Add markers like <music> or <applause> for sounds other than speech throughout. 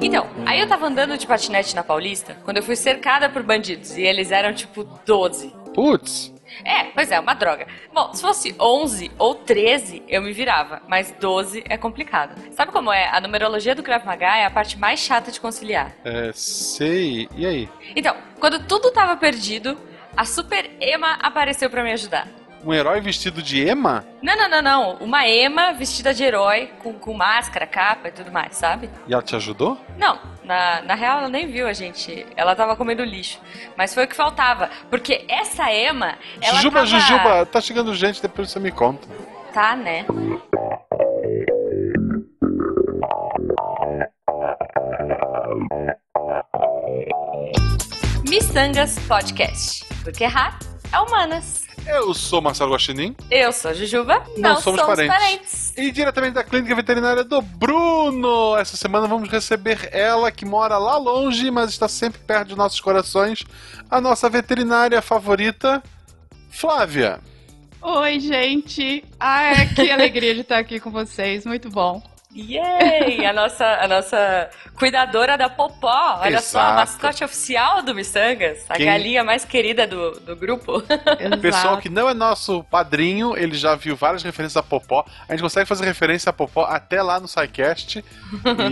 Então, aí eu tava andando de patinete na Paulista, quando eu fui cercada por bandidos, e eles eram tipo 12. Putz. É, pois é, uma droga. Bom, se fosse 11 ou 13, eu me virava, mas 12 é complicado. Sabe como é? A numerologia do Krav Maga é a parte mais chata de conciliar. É, sei. E aí? Então, quando tudo tava perdido, a Super Ema apareceu pra me ajudar. Um herói vestido de ema? Não, não, não, não. Uma Ema vestida de herói, com, com máscara, capa e tudo mais, sabe? E ela te ajudou? Não, na, na real ela nem viu a gente. Ela tava comendo lixo. Mas foi o que faltava. Porque essa Ema, ela Jujuba, tava... Jujuba, tá chegando gente, depois você me conta. Tá, né? Missangas Podcast. Porque errar é humanas. Eu sou Marcelo Guaxinim Eu sou a Jujuba. Não somos parentes. e diretamente da clínica veterinária do Bruno. Essa semana vamos receber ela que mora lá longe, mas está sempre perto de nossos corações, a nossa veterinária favorita, Flávia. Oi, gente. Ai, que <laughs> alegria de estar aqui com vocês. Muito bom. Yay! A nossa, a nossa cuidadora da Popó. Olha só, a Exato. mascote oficial do Missangas. A Quem- galinha mais querida do, do grupo. <laughs> O pessoal que não é nosso padrinho, ele já viu várias referências a Popó. A gente consegue fazer referência a Popó até lá no SciCast,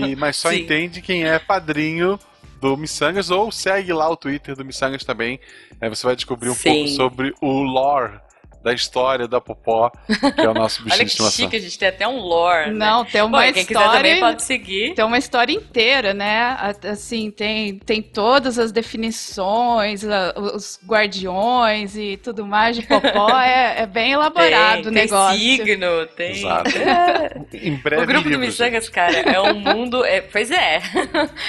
e, <laughs> mas só Sim. entende quem é padrinho do Missangas, ou segue lá o Twitter do Missangas também. Aí você vai descobrir um Sim. pouco sobre o lore da história da Popó, que é o nosso bichinho <laughs> Olha de que estimação. chique, a gente tem até um lore. né? Não, tem uma Bom, e quem quiser história. também pode seguir. Tem uma história inteira, né? Assim, tem, tem todas as definições, os guardiões e tudo mais de Popó. <laughs> é, é bem elaborado tem, o negócio. Tem signo, tem. Exato. <laughs> Em breve O grupo do livro, Missangas, cara, é um mundo. é- pois é.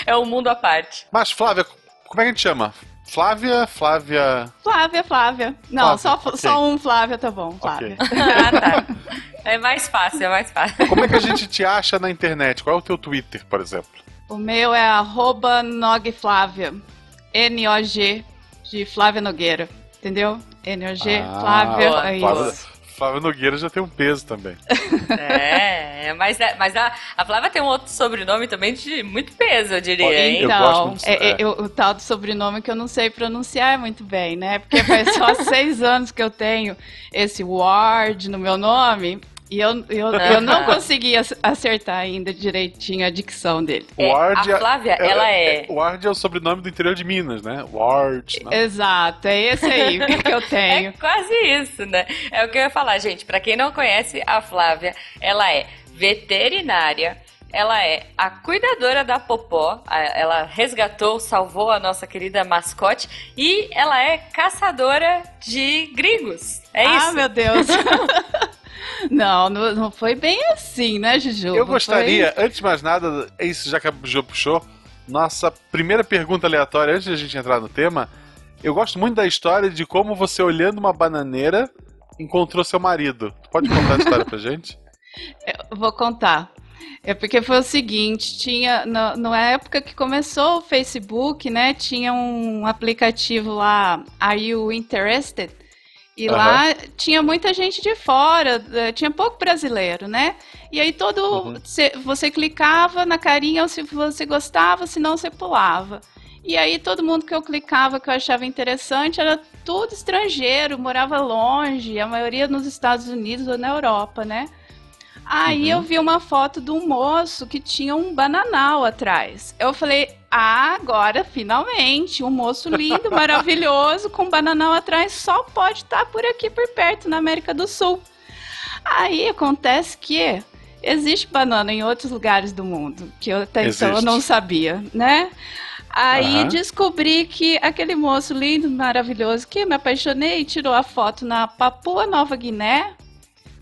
é um mundo à parte. Mas, Flávia, como é que a gente chama? Flávia, Flávia. Flávia, Flávia. Não, Flávia, só, ok. só um Flávia tá bom. Flávia. <laughs> Ah, tá. É mais fácil, é mais fácil. Como é que a gente te acha na internet? Qual é o teu Twitter, por exemplo? O meu é arroba nogflávia. N-O-G de Flávia Nogueira. Entendeu? N-O-G, Ah, Flávia. boa, é isso. Flávia Nogueira já tem um peso também. É, mas, mas a, a Flávia tem um outro sobrenome também de muito peso, eu diria, hein? eu gosto Então, muito- é- é- é. eu- o tal do sobrenome que eu não sei pronunciar muito bem, né? Porque faz só <laughs> seis anos que eu tenho esse Ward no meu nome e eu, eu, eu não <laughs> consegui ac- acertar ainda direitinho a dicção dele. É, Ward a Flávia, ela é- Ward é o sobrenome do interior de Minas, né? Ward. né? Exato, é esse aí <laughs> que eu É tenho. quase isso, né? É o que eu ia falar, gente. Pra quem não conhece a Flávia, ela é veterinária. Ela é a cuidadora da Popó. Ela resgatou, salvou a nossa querida mascote. E ela é caçadora de gringos. É ah, isso. meu Deus. <laughs> não, não, não foi bem assim, né, Juju? Eu gostaria, antes de mais nada, é isso já que a Ju puxou, nossa primeira pergunta aleatória, antes de a gente entrar no tema, eu gosto muito da história de como você, olhando uma bananeira, encontrou seu marido. Tu pode contar a história pra gente? <laughs> Eu vou contar. É porque foi o seguinte, tinha na, na época que começou o Facebook, né, tinha um aplicativo lá, Are You Interested? E Aham. lá tinha muita gente de fora, eh, tinha pouco brasileiro, né? E aí todo Uhum. cê- você clicava na carinha se você gostava, se não você pulava. E aí todo mundo que eu clicava que eu achava interessante era tudo estrangeiro, morava longe, a maioria nos Estados Unidos ou na Europa, né? Aí Uhum. eu vi uma foto de um moço que tinha um bananal atrás. Eu falei, ah, agora finalmente, um moço lindo, <laughs> maravilhoso, com um bananal atrás, só pode estar por aqui por perto, na América do Sul. Aí acontece que existe banana em outros lugares do mundo, que eu até então eu Existe. não sabia, né? Aí Aham. descobri que aquele moço lindo, maravilhoso, que eu me apaixonei, tirou a foto na Papua Nova Guiné,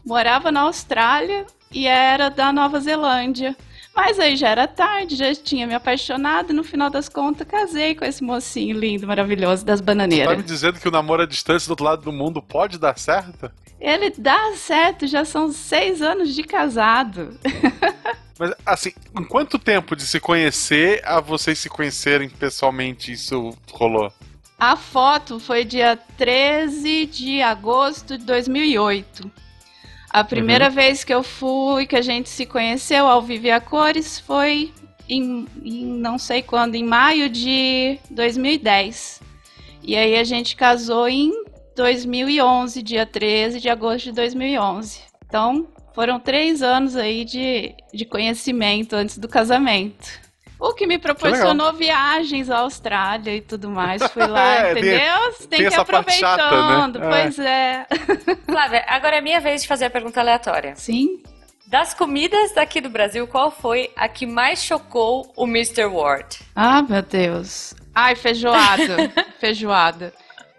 morava na Austrália e era da Nova Zelândia. Mas aí já era tarde, já tinha me apaixonado e no final das contas casei com esse mocinho lindo, maravilhoso das Tá bananeiras. me dizendo que o namoro à distância do outro lado do mundo pode dar certo? Ele dá certo, já são seis anos de casado. <laughs> Mas, assim, em quanto tempo de se conhecer a vocês se conhecerem pessoalmente isso rolou? A foto foi dia 13 de agosto de 2008. A primeira uhum. vez que eu fui, que a gente se conheceu ao vivo a cores, foi em, em não sei quando, em maio de 2010. E aí a gente casou em 2011, dia 13 de agosto de 2011. Então, foram três anos aí de, de conhecimento antes do casamento. O que me proporcionou que viagens à Austrália e tudo mais. Fui lá, <laughs> é, entendeu? Você tem, tem que ir aproveitando. Chata, né? Pois é. é. <laughs> Flávia, agora é minha vez de fazer a pergunta aleatória. Sim. Das comidas daqui do Brasil, qual foi a que mais chocou o Mr. Ward? Ah, meu Deus. Ai, feijoada. <laughs> feijoada.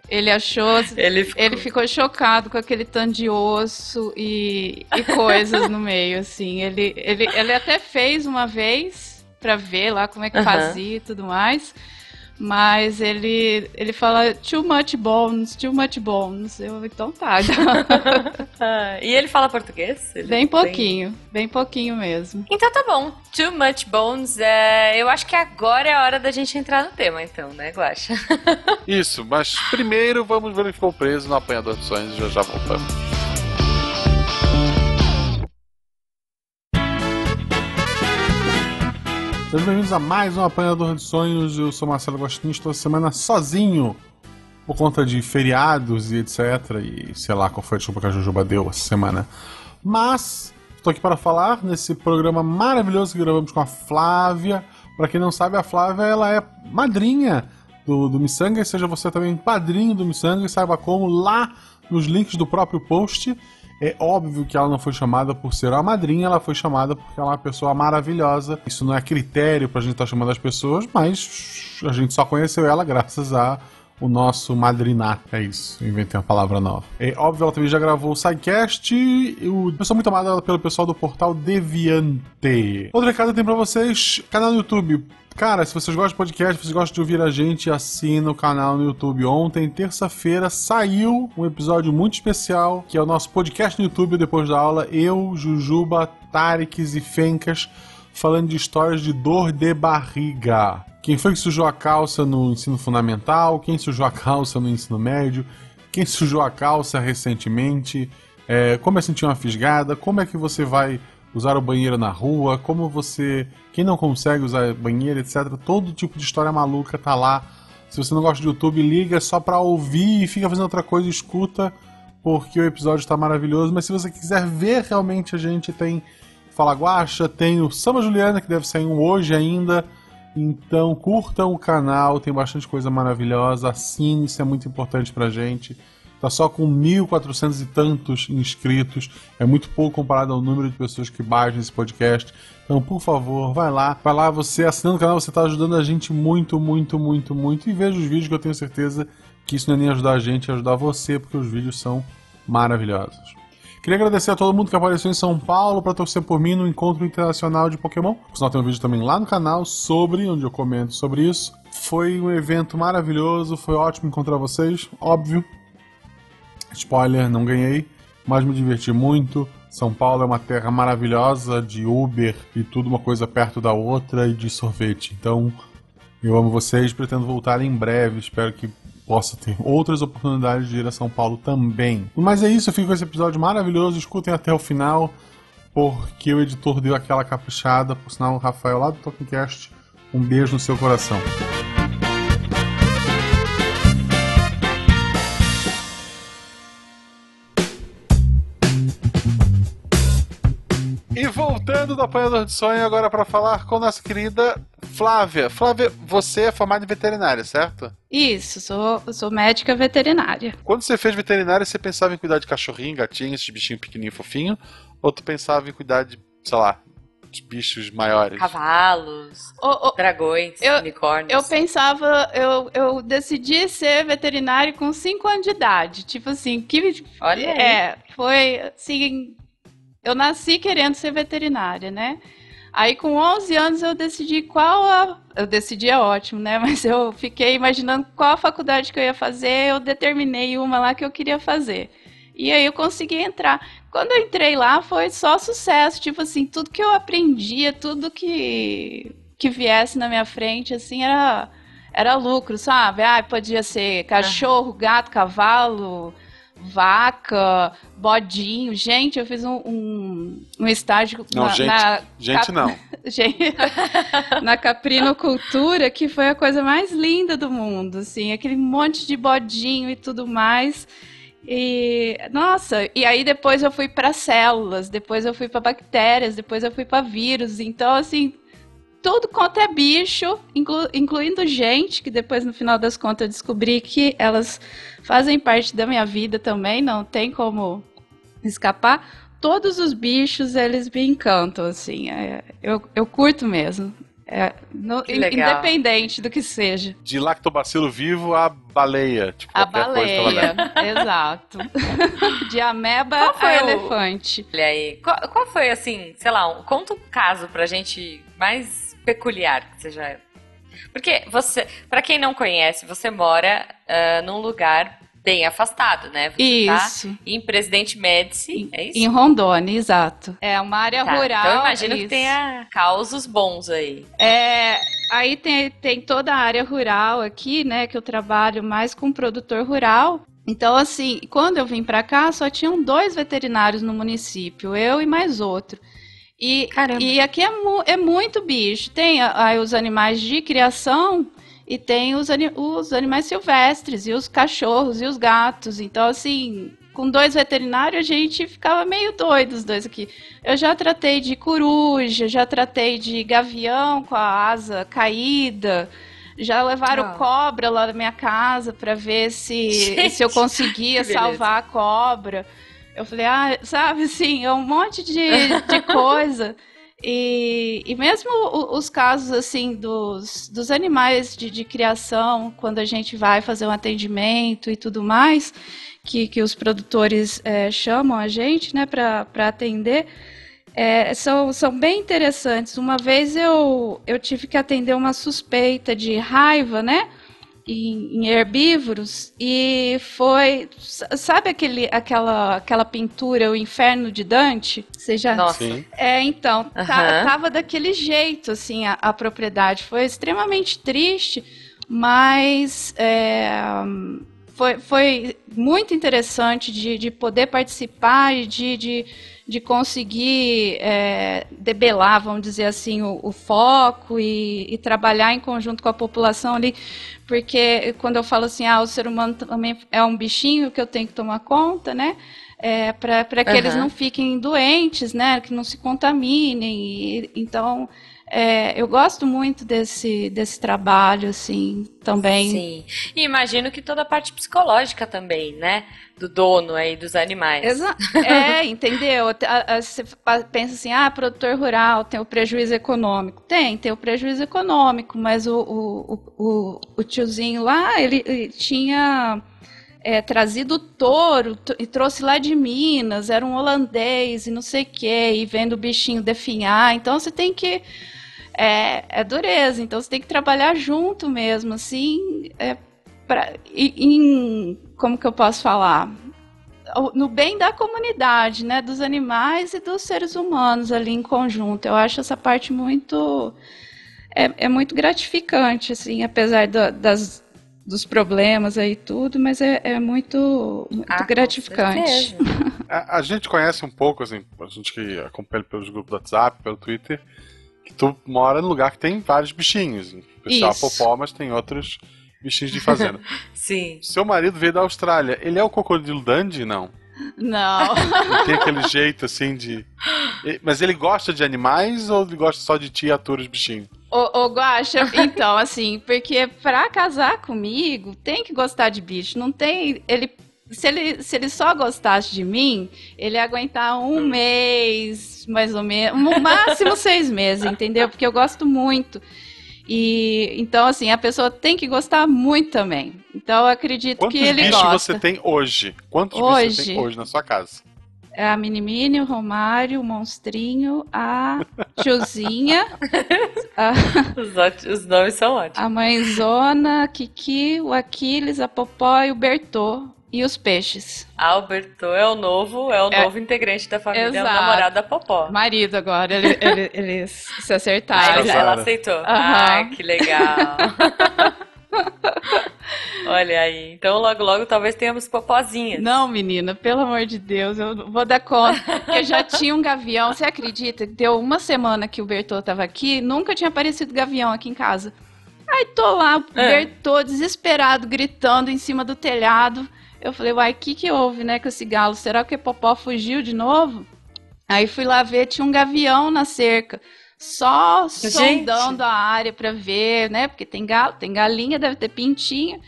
Ele achou. Ele ficou... ele ficou... chocado com aquele tanto de osso e, e coisas no meio, assim. Ele, ele, ele até fez uma vez pra ver lá como é que uhum. fazia e tudo mais. Mas ele, ele fala too much bones, too much bones. Eu, então tá. <laughs> ah, e ele fala português? Ele bem pouquinho, bem... bem pouquinho mesmo. Então tá bom. Too much bones. É... Eu acho que agora é a hora da gente entrar no tema, então, né, Guaxa? <laughs> Isso, mas primeiro vamos ver ele ficou preso no apanhador de sonhos e já já voltamos. Sejam bem-vindos a mais um Apanhador de Sonhos. Eu sou Marcelo Gostinho, estou semana sozinho por conta de feriados e etc. E sei lá qual foi a desculpa que a Jujuba deu essa semana. Mas estou aqui para falar nesse programa maravilhoso que gravamos com a Flávia. Para quem não sabe, a Flávia ela é madrinha do, do Missanga, seja você também padrinho do Missanga, e saiba como lá nos links do próprio post. É óbvio que ela não foi chamada por ser a madrinha, ela foi chamada porque ela é uma pessoa maravilhosa. Isso não é critério pra gente estar tá chamando as pessoas, mas a gente só conheceu ela graças a o nosso madrinato. É isso, inventei uma palavra nova. É óbvio, ela também já gravou o SciCast, o pessoa muito amada pelo pessoal do portal Deviante. Outro recado tem pra vocês, canal no YouTube. Cara, se vocês gostam de podcast, vocês gostam de ouvir a gente, assina o canal no YouTube. Ontem, terça-feira, saiu um episódio muito especial, que é o nosso podcast no YouTube depois da aula. Eu, Jujuba, Tareks e Fencas falando de histórias de dor de barriga. Quem foi que sujou a calça no ensino fundamental? Quem sujou a calça no ensino médio? Quem sujou a calça recentemente? É, como é sentir uma fisgada? Como é que você vai usar o banheiro na rua, como você. Quem não consegue usar banheiro, etc. Todo tipo de história maluca tá lá. Se você não gosta de YouTube, liga só pra ouvir e fica fazendo outra coisa, escuta, porque o episódio está maravilhoso. Mas se você quiser ver realmente, a gente tem Fala Guacha, tem o Sama Juliana, que deve sair um hoje ainda. Então curtam o canal, tem bastante coisa maravilhosa. Assine, isso é muito importante pra gente. Tá só com 1.400 e tantos inscritos. É muito pouco comparado ao número de pessoas que baixam esse podcast. Então, por favor, vai lá. Vai lá, você assinando o canal, você está ajudando a gente muito, muito, muito, muito. E veja os vídeos que eu tenho certeza que isso não é nem ajudar a gente, é ajudar você, porque os vídeos são maravilhosos. Queria agradecer a todo mundo que apareceu em São Paulo para torcer por mim no Encontro Internacional de Pokémon. Por sinal, tem um vídeo também lá no canal sobre, onde eu comento sobre isso. Foi um evento maravilhoso, foi ótimo encontrar vocês, óbvio. Spoiler, não ganhei, mas me diverti muito. São Paulo é uma terra maravilhosa de Uber e tudo uma coisa perto da outra e de sorvete. Então, eu amo vocês, pretendo voltar em breve. Espero que possa ter outras oportunidades de ir a São Paulo também. Mas é isso, eu fico com esse episódio maravilhoso. Escutem até o final, porque o editor deu aquela caprichada. Por sinal, o Rafael lá do Talkingcast, um beijo no seu coração. E voltando do Apanhador de Sonho agora para falar com nossa querida Flávia. Flávia, você é formada em veterinária, certo? Isso, sou, sou médica veterinária. Quando você fez veterinária, você pensava em cuidar de cachorrinho, gatinho, esses bichinhos pequenininhos fofinho? Ou tu pensava em cuidar de, sei lá, de bichos maiores? Cavalos, oh, oh, dragões, eu, unicórnios. Eu pensava, eu, eu decidi ser veterinário com 5 anos de idade. Tipo assim, que. Olha aí. É, foi assim eu nasci querendo ser veterinária, né? Aí com 11 anos eu decidi qual a... Eu decidi é ótimo, né? <laughs> Mas eu fiquei imaginando qual a faculdade que eu ia fazer, eu determinei uma lá que eu queria fazer. E aí eu consegui entrar. Quando eu entrei lá foi só sucesso, tipo assim, tudo que eu aprendia, tudo que que viesse na minha frente, assim, era era lucro, sabe? Ah, podia ser cachorro, gato, cavalo, vaca, bodinho. Gente, eu fiz um, um, um estágio não, na, gente, na gente cap... não. <laughs> <laughs> na Caprinocultura, que foi a coisa mais linda do mundo, assim, aquele monte de bodinho e tudo mais. E nossa, e aí depois eu fui para células, depois eu fui para bactérias, depois eu fui para vírus. Então assim, tudo quanto é bicho, inclu, incluindo gente, que depois no final das contas eu descobri que elas fazem parte da minha vida também, não tem como escapar. Todos os bichos, eles me encantam, assim, é, eu, eu curto mesmo. É, no, independente do que seja. De lactobacilo vivo a baleia. Tipo, a baleia, <laughs> exato. De ameba a o... elefante. Olha aí. Qual, qual, foi, assim, sei lá, um, conta um caso pra gente mais peculiar que seja. Porque você, para quem não conhece, você mora uh, num lugar bem afastado, né? Você tá isso. Tá em Presidente Médici, é isso? Em Rondônia, exato. É uma área tá, rural. Então eu imagino isso. que tenha causos bons aí. É, aí tem, tem toda a área rural aqui, né? Que eu trabalho mais com produtor rural. Então, assim, quando eu vim para cá, só tinham dois veterinários no município, eu e mais outro. E, e aqui é, mu é, muito bicho. Tem aí os animais de criação e tem os, os animais silvestres, e os cachorros e os gatos. Então, assim, com dois veterinários, a gente ficava meio doido, os dois aqui. Eu já tratei de coruja, já tratei de gavião com a asa caída. Já levaram oh. cobra lá na minha casa para ver se, se eu <laughs> conseguia salvar a cobra. Eu falei, ah, sabe, assim, é um monte de, de <laughs> coisa. E, e mesmo os casos, assim, dos, dos animais de, de criação, quando a gente vai fazer um atendimento e tudo mais, que, que os produtores é, chamam a gente, né, para atender, é, são, são bem interessantes. Uma vez eu, eu tive que atender uma suspeita de raiva, né? Em, em, herbívoros e foi sabe aquele aquela aquela pintura o Inferno de Dante você já Nossa. Sim. é então uhum. tá, tava daquele jeito assim a, a, propriedade foi extremamente triste mas é, foi, foi muito interessante de, de poder participar e de, de, de conseguir é, debelar, vamos dizer assim, o, o foco e, e, trabalhar em conjunto com a população ali, porque quando eu falo assim, ah, o ser humano também é um bichinho que eu tenho que tomar conta, né? É, para que uhum. eles não fiquem doentes, né? Que não se contaminem. E, então, é, eu gosto muito desse, desse trabalho, assim, também. Sim. E imagino que toda a parte psicológica também, né? Do dono aí dos animais. Exa <laughs> é, entendeu? Você pensa assim, ah, produtor rural tem o prejuízo econômico. Tem, tem o prejuízo econômico, mas o, o, o, o tiozinho lá, ele, ele tinha. É, trazido touro e trouxe lá de Minas, era um holandês e não sei o que, e vendo o bichinho definhar. Então você tem que é, é dureza. Então você tem que trabalhar junto mesmo, assim, é, pra, em, como que eu posso falar? No bem da comunidade, né? Dos animais e dos seres humanos ali em conjunto. Eu acho essa parte muito. É, é muito gratificante, assim, apesar do, das, dos problemas aí tudo, mas é, é muito, muito ah, gratificante. <laughs> A, a, gente conhece um pouco, assim, a gente que acompanha pelos grupos do WhatsApp, pelo Twitter, que tu mora num lugar que tem vários bichinhos. Especial Isso. popó, mas tem outros bichinhos de fazenda. <laughs> Sim. Seu marido veio da Austrália. Ele é o crocodilo Dandy? Não. Não. tem aquele <laughs> jeito assim de. Mas ele gosta de animais ou ele gosta só de ti e atura os bichinhos? Ô, ô Guaxa, então, assim, porque pra casar comigo tem que gostar de bicho. Não tem. Ele se ele, se ele só gostasse de mim, ele ia aguentar um hum. mês, mais ou menos, no máximo <laughs> seis meses, entendeu? Porque eu gosto muito. E então, assim, a pessoa tem que gostar muito também. Então, eu acredito Quantos que ele gosta. Quantos bichos você tem hoje? Quantos hoje, bichos você tem hoje na sua casa? É a Minimini, o Romário, o Monstrinho, a <laughs> Tiozinha. a... Os, os, nomes são ótimos. A Mãezona, a Kiki, o Aquiles, a Popó e o Bertô. E os peixes. Alberto é o novo, é o é, novo integrante da família, exato. é o namorado da Popó. Marido agora, ele, ele, eles se acertaram. Ah, ela aceitou. Uhum. Ah, que legal. <laughs> Olha aí. Então logo logo talvez tenhamos popozinhas. Não, menina, pelo amor de Deus, eu vou dar conta. Eu já <laughs> tinha um gavião, você acredita? Deu uma semana que o Bertô tava aqui, nunca tinha aparecido gavião aqui em casa. Aí tô lá, o É. Bertô desesperado, gritando em cima do telhado. Eu falei, uai, o que que houve, né, com esse galo? Será que o Popó fugiu de novo? Aí fui lá ver, tinha um gavião na cerca. Só Gente. sondando a área pra ver, né? Porque tem galo, tem galinha, deve ter pintinha.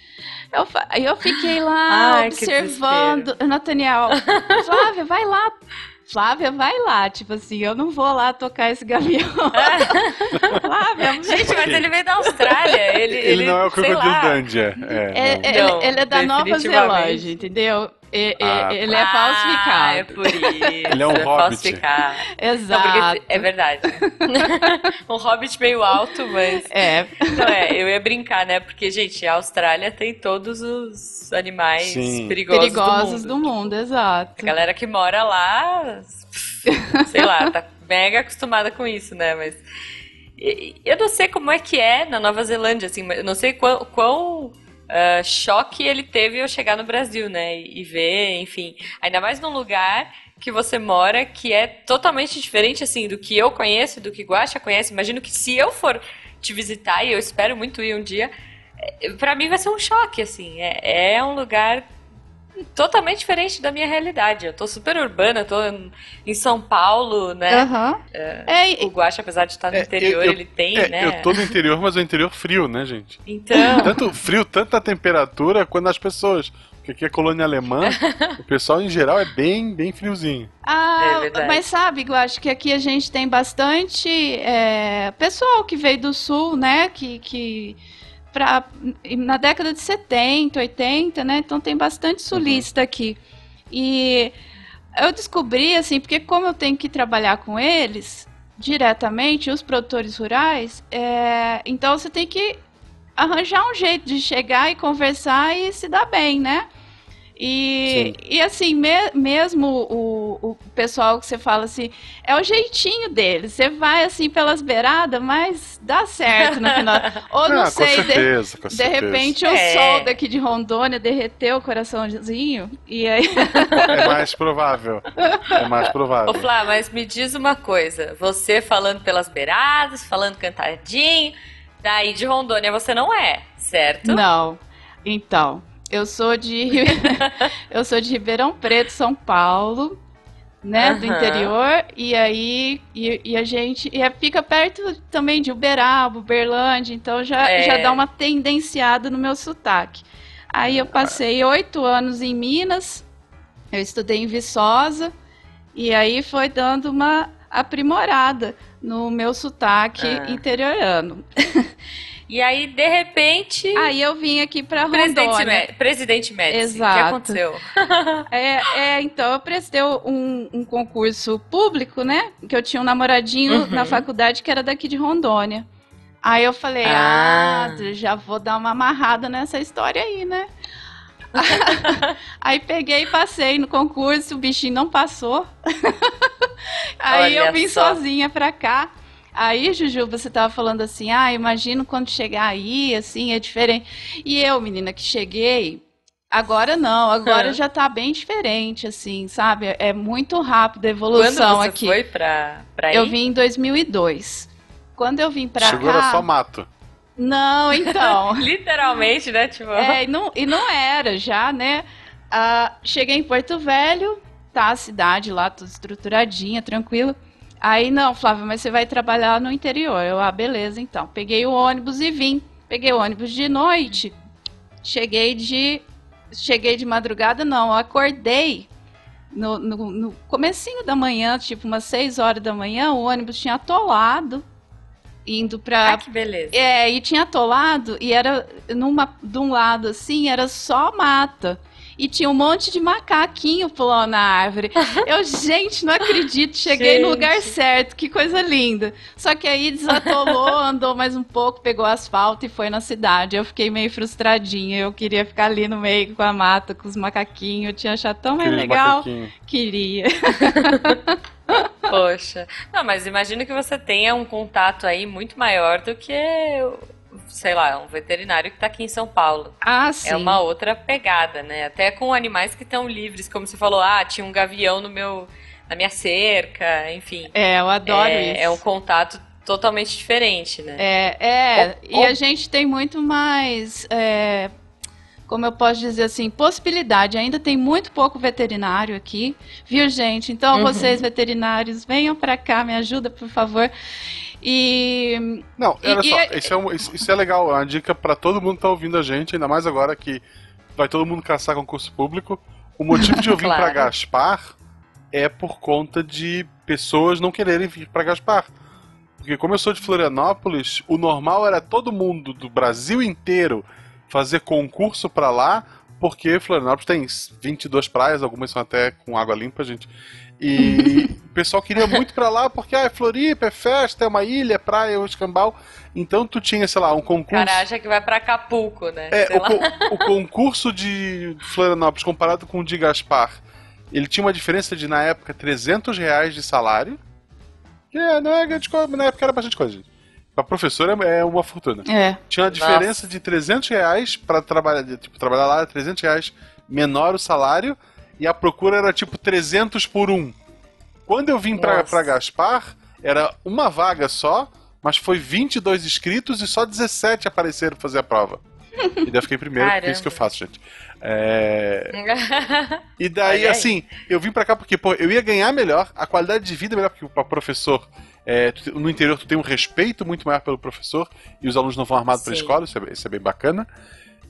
Eu, eu fiquei lá <gasps> Ai, observando. Nathaniel, Flávia, vai lá. Flávia, vai lá. Tipo assim, eu não vou lá tocar esse gavião. <laughs> Flávia, Gente, mas ele veio da Austrália. Ele, Ele, não é o Crocodilo. Dundee, é. é, É, não. é, ele, ele é da Nova. Zelândia, entendeu? E- Ah, ele é Ah, é falsificado. por isso. Ele é um hobbit. falsificado. Não, Exato. porque é verdade. <laughs> um hobbit meio alto, mas. É, Não, é, eu ia brincar, né? Porque, gente, a Austrália tem todos os animais Sim. perigosos, perigosos do do mundo. mundo, exato. A galera que mora lá, sei lá, tá mega acostumada com isso, né? Mas eu não sei como é que é na Nova Zelândia, assim, mas eu não sei quão, quão, ah, choque ele teve ao chegar no Brasil, né? E, e ver, enfim, ainda mais num lugar que você mora que é totalmente diferente, assim, do que eu conheço, do que Guaxa conhece. Imagino que se eu for te visitar, e eu espero muito ir um dia, é, pra mim vai ser um choque, assim. É, é um lugar totalmente diferente da minha realidade. Eu tô super urbana, tô em São Paulo, né? Aham. É, e- O Guaxa, apesar de estar no É, interior, eu- ele tem, É, né? eu tô no interior, mas é um interior frio, né, gente? Então, Tanto frio, tanto a temperatura quanto as pessoas. Porque aqui é colônia alemã, <laughs> o pessoal em geral é bem, bem friozinho. Ah, É mas sabe, eu acho que aqui a gente tem bastante é, pessoal que veio do sul, né? Que, que pra, na década de 70, 80, né? Então tem bastante sulista aqui. E eu descobri, assim, porque como eu tenho que trabalhar com eles diretamente, os produtores rurais, é, então você tem que arranjar um jeito de chegar e conversar e se dar bem, né? E, e assim, me- mesmo o, o pessoal que você fala assim, é o jeitinho deles. Você vai assim pelas beiradas, mas dá certo no final. <laughs> Ou não ah, com sei, de, certeza, com de certeza. repente o É. sol daqui de Rondônia derreteu o coraçãozinho. E aí. É mais provável. É mais provável. ô Flá, mas me diz uma coisa. Você falando pelas beiradas, falando cantadinho, daí de Rondônia você não é, certo? Não. Então, eu sou de <laughs> eu sou de Ribeirão Preto, São Paulo, né, do Aham. interior, e aí e, e a gente e é- fica perto também de Uberaba, Uberlândia, então já É. já dá uma tendenciada no meu sotaque. Aí eu passei oito anos em Minas, eu estudei em Viçosa, e aí foi dando uma aprimorada no meu sotaque Ah. interiorano. <laughs> E aí, de repente, Aí eu vim aqui pra presidente, Rondônia. Mé- presidente Médici, o que Exato. aconteceu? <laughs> É, é, então eu prestei um, um concurso público, né? Que eu tinha um namoradinho Uhum. na faculdade que era daqui de Rondônia. Aí eu falei, Ah. ah, já vou dar uma amarrada nessa história aí, né? <laughs> aí peguei e passei no concurso, o bichinho não passou. <laughs> aí Olha eu vim só. sozinha pra cá. Aí, Juju, você tava falando assim, ah, imagino quando chegar aí, assim, é diferente. E eu, menina, que cheguei, agora não, agora já tá bem diferente, assim, sabe? É muito rápido a Quando evolução você aqui. foi pra, pra aí? Eu vim em 2002. Quando eu vim pra Chegou cá... era só mato. Não, então... <laughs> Literalmente, né? Tipo, É, e, não, e não era já, né? Ah, cheguei em Porto Velho, tá a cidade lá, tudo estruturadinha, tranquilo. Aí, não, Flávia, mas você vai trabalhar no interior. Eu, ah, beleza, então. Peguei o ônibus e vim. Peguei o ônibus de noite. Cheguei de. Cheguei de madrugada, não. Acordei no, no, no comecinho da manhã, tipo umas 6 horas da manhã, o ônibus tinha atolado, indo pra, ah, que beleza. é, e tinha atolado e era numa, de um lado assim, era só mata. E tinha um monte de macaquinho pulando na árvore. <laughs> Eu, gente, não acredito, cheguei no Gente. lugar certo, que coisa linda. Só que aí desatolou, <laughs> andou mais um pouco, pegou asfalto e foi na cidade. Eu fiquei meio frustradinha. Eu queria ficar ali no meio com a mata, com os macaquinhos. Eu tinha achado tão mais legal. macaquinho. Queria. <laughs> Poxa. Não, mas imagino que você tenha um contato aí muito maior do que sei lá, um veterinário que está aqui em São Paulo. Ah, sim. É uma outra pegada, né? Até com animais que estão livres, como você falou, ah, tinha um gavião no meu, na minha cerca, enfim. É, eu adoro é, isso. É um contato totalmente diferente, né? É, é. Oh, oh. E a gente tem muito mais. É, como eu posso dizer assim, possibilidade. Ainda tem muito pouco veterinário aqui, viu, gente? Então, uhum. vocês veterinários, venham para cá, me ajuda, por favor. E. Não, olha e, só, e, isso, é um, isso, é legal, é uma dica para todo mundo que tá ouvindo a gente, ainda mais agora que vai todo mundo caçar concurso público. O motivo de eu <laughs> vir claro. para Gaspar é por conta de pessoas não quererem vir para Gaspar. Porque como eu sou de Florianópolis, o normal era todo mundo do Brasil inteiro fazer concurso para lá, porque Florianópolis tem 22 praias, algumas são até com água limpa, gente. E o pessoal queria muito para lá porque ah, é Floripa, é festa, é uma ilha, é praia, é um escambau. Então tu tinha, sei lá, um concurso. Cara, acha que vai para Acapulco, né? É, o, co o, concurso de Florianópolis comparado com o de Gaspar, ele tinha uma diferença de, na época, 300 reais de salário. Que é, não é grande coisa, na época era bastante coisa, gente. Pra professora é uma fortuna. É. Tinha uma diferença Nossa. de 300 reais pra trabalhar, tipo, trabalhar lá, 300 reais menor o salário, e a procura era tipo 300 por um. Quando eu vim pra, pra Gaspar, era uma vaga só, mas foi 22 inscritos e só 17 apareceram fazer a prova. <laughs> E daí eu fiquei primeiro, porque é isso que eu faço, gente. É... <laughs> e daí, assim, eu vim pra cá porque, pô, eu ia ganhar melhor, a qualidade de vida é melhor, porque o professor é, tu, no interior tu tem um respeito muito maior pelo professor e os alunos não vão armados para a escola, isso é, isso é bem bacana.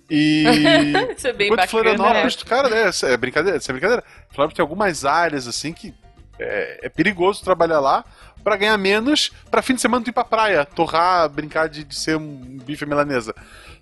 E. <laughs> isso é bem bacana. Florianópolis, é. cara, né, é brincadeira, isso é brincadeira. Florianópolis tem algumas áreas assim que é, é perigoso trabalhar lá para ganhar menos para fim de semana tu ir pra praia, torrar, brincar de, de ser um bife milanesa.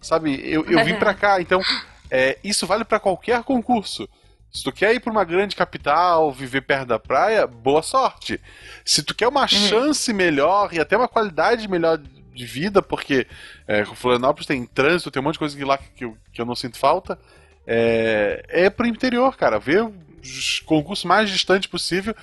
Sabe? Eu, eu vim para cá, então é, isso vale para qualquer concurso. Se tu quer ir para uma grande capital, viver perto da praia, boa sorte. Se tu quer uma uhum. chance melhor e até uma qualidade melhor de vida, porque é, Florianópolis tem trânsito, tem um monte de coisa lá que, eu, que eu não sinto falta, é, é pro interior, cara. Vê os concursos mais distantes possível,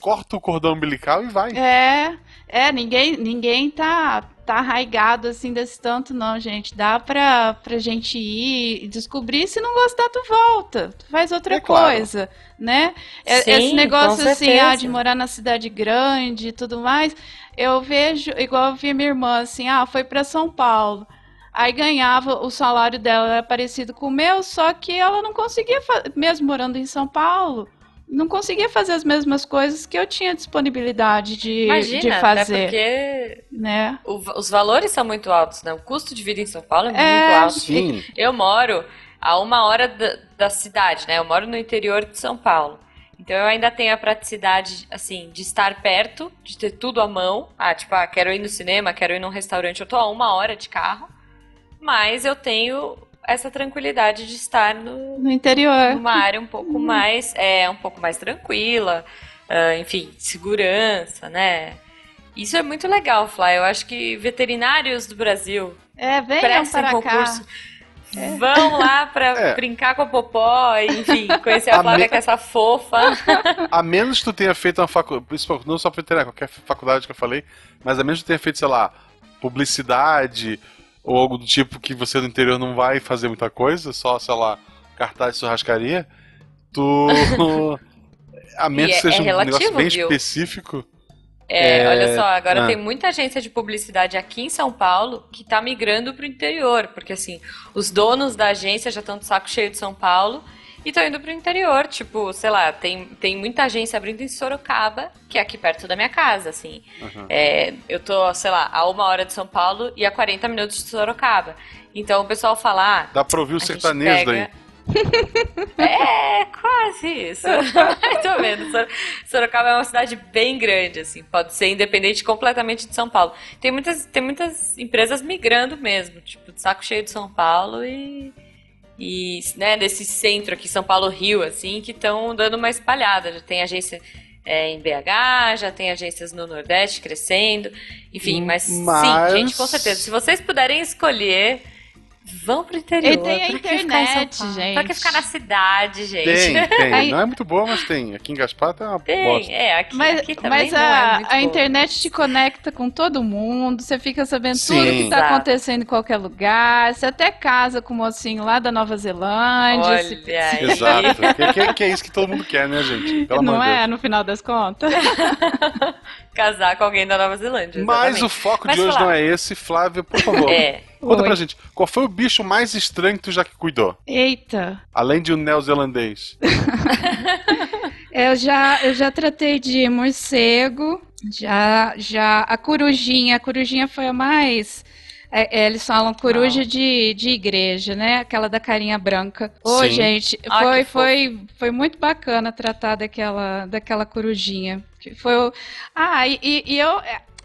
corta o cordão umbilical e vai. É, é, ninguém, ninguém tá, tá arraigado assim desse tanto, não, gente. Dá pra, pra gente ir e descobrir. Se não gostar, tu volta. Tu faz outra é coisa, claro. né? É, Sim, Esse negócio assim, ah, de morar na cidade grande e tudo mais. Eu vejo, igual eu vi minha irmã, assim, ah, foi para São Paulo. Aí ganhava, o salário dela era parecido com o meu, só que ela não conseguia, mesmo morando em São Paulo, não conseguia fazer as mesmas coisas que eu tinha disponibilidade de, Imagina, de fazer. Até porque né? O, os valores são muito altos, né? O custo de vida em São Paulo é, é muito alto. Sim. Eu moro a uma hora da, da cidade, né? Eu moro no interior de São Paulo. Então eu ainda tenho a praticidade, assim, de estar perto, de ter tudo à mão. Ah, tipo, ah, quero ir no cinema, quero ir num restaurante, eu tô a uma hora de carro mas eu tenho essa tranquilidade de estar no, no interior, numa área um pouco uhum. mais, é, um pouco mais tranquila, uh, enfim, segurança, né? Isso é muito legal, Fly. Eu acho que veterinários do Brasil é, venham para concurso. Cá. É. Vão lá pra é. brincar com a Popó, enfim, conhecer a, a Flávia me... que é essa fofa. <laughs> A menos que tu tenha feito uma faculdade, não só veterinária, qualquer faculdade que eu falei, mas a menos que tu tenha feito, sei lá, publicidade ou algo do tipo que você do interior não vai fazer muita coisa, só, sei lá, cartaz de churrascaria, tu. <laughs> a menos que é, seja é relativo, um negócio bem viu? específico. É, é, olha só, agora ah. tem muita agência de publicidade aqui em São Paulo que tá migrando pro interior, porque assim, os donos da agência já estão de saco cheio de São Paulo e estão indo pro interior, tipo, sei lá, tem, tem muita agência abrindo em Sorocaba, que é aqui perto da minha casa, assim. Uhum. É, eu tô, sei lá, a uma hora de São Paulo e a 40 minutos de Sorocaba. Então o pessoal fala. Ah, Dá pra ouvir o sertanejo pega... daí. É, quase isso. <laughs> Tô vendo. Sorocaba é uma cidade bem grande, assim. Pode ser independente completamente de São Paulo. Tem muitas, tem muitas empresas migrando mesmo, tipo, de saco cheio de São Paulo e e né, desse centro aqui, São Paulo Rio, assim, que estão dando uma espalhada. Já tem agência é, em BH, já tem agências no Nordeste crescendo, enfim, mas, mas, sim, gente, com certeza. Se vocês puderem escolher, Vão pro interior. E tem a internet, gente. Pra que ficar na cidade, gente? Tem, <laughs> tem. Aí- Não é muito boa, mas tem. Aqui em Gaspar tá uma Tem, bosta. é, aqui, Mas, aqui também mas não é a, a internet te conecta com todo mundo, você fica sabendo tudo Sim. que tá Exato. acontecendo em qualquer lugar, você até casa com o mocinho lá da Nova Zelândia. Olha se-. Exato. que, que- que é isso que todo mundo quer, né, gente? Pelo amor não de Deus. é, no final das contas? <laughs> Casar com alguém da Nova Zelândia. Mas o exatamente. foco Mas de hoje falar- não é esse, Flávia, por favor. É. Conta Oi. pra gente, qual foi o bicho mais estranho que tu já que cuidou? Eita, Além de um neozelandês. <laughs> eu já, eu já tratei de morcego, já, já a corujinha, a corujinha foi a mais... é, é, eles falam coruja de, de igreja, né? Aquela da carinha branca. Ô, Sim. gente, Ah, foi, foi, foi muito bacana tratar daquela, daquela corujinha. Que Foi o... Ah, e, e- eu,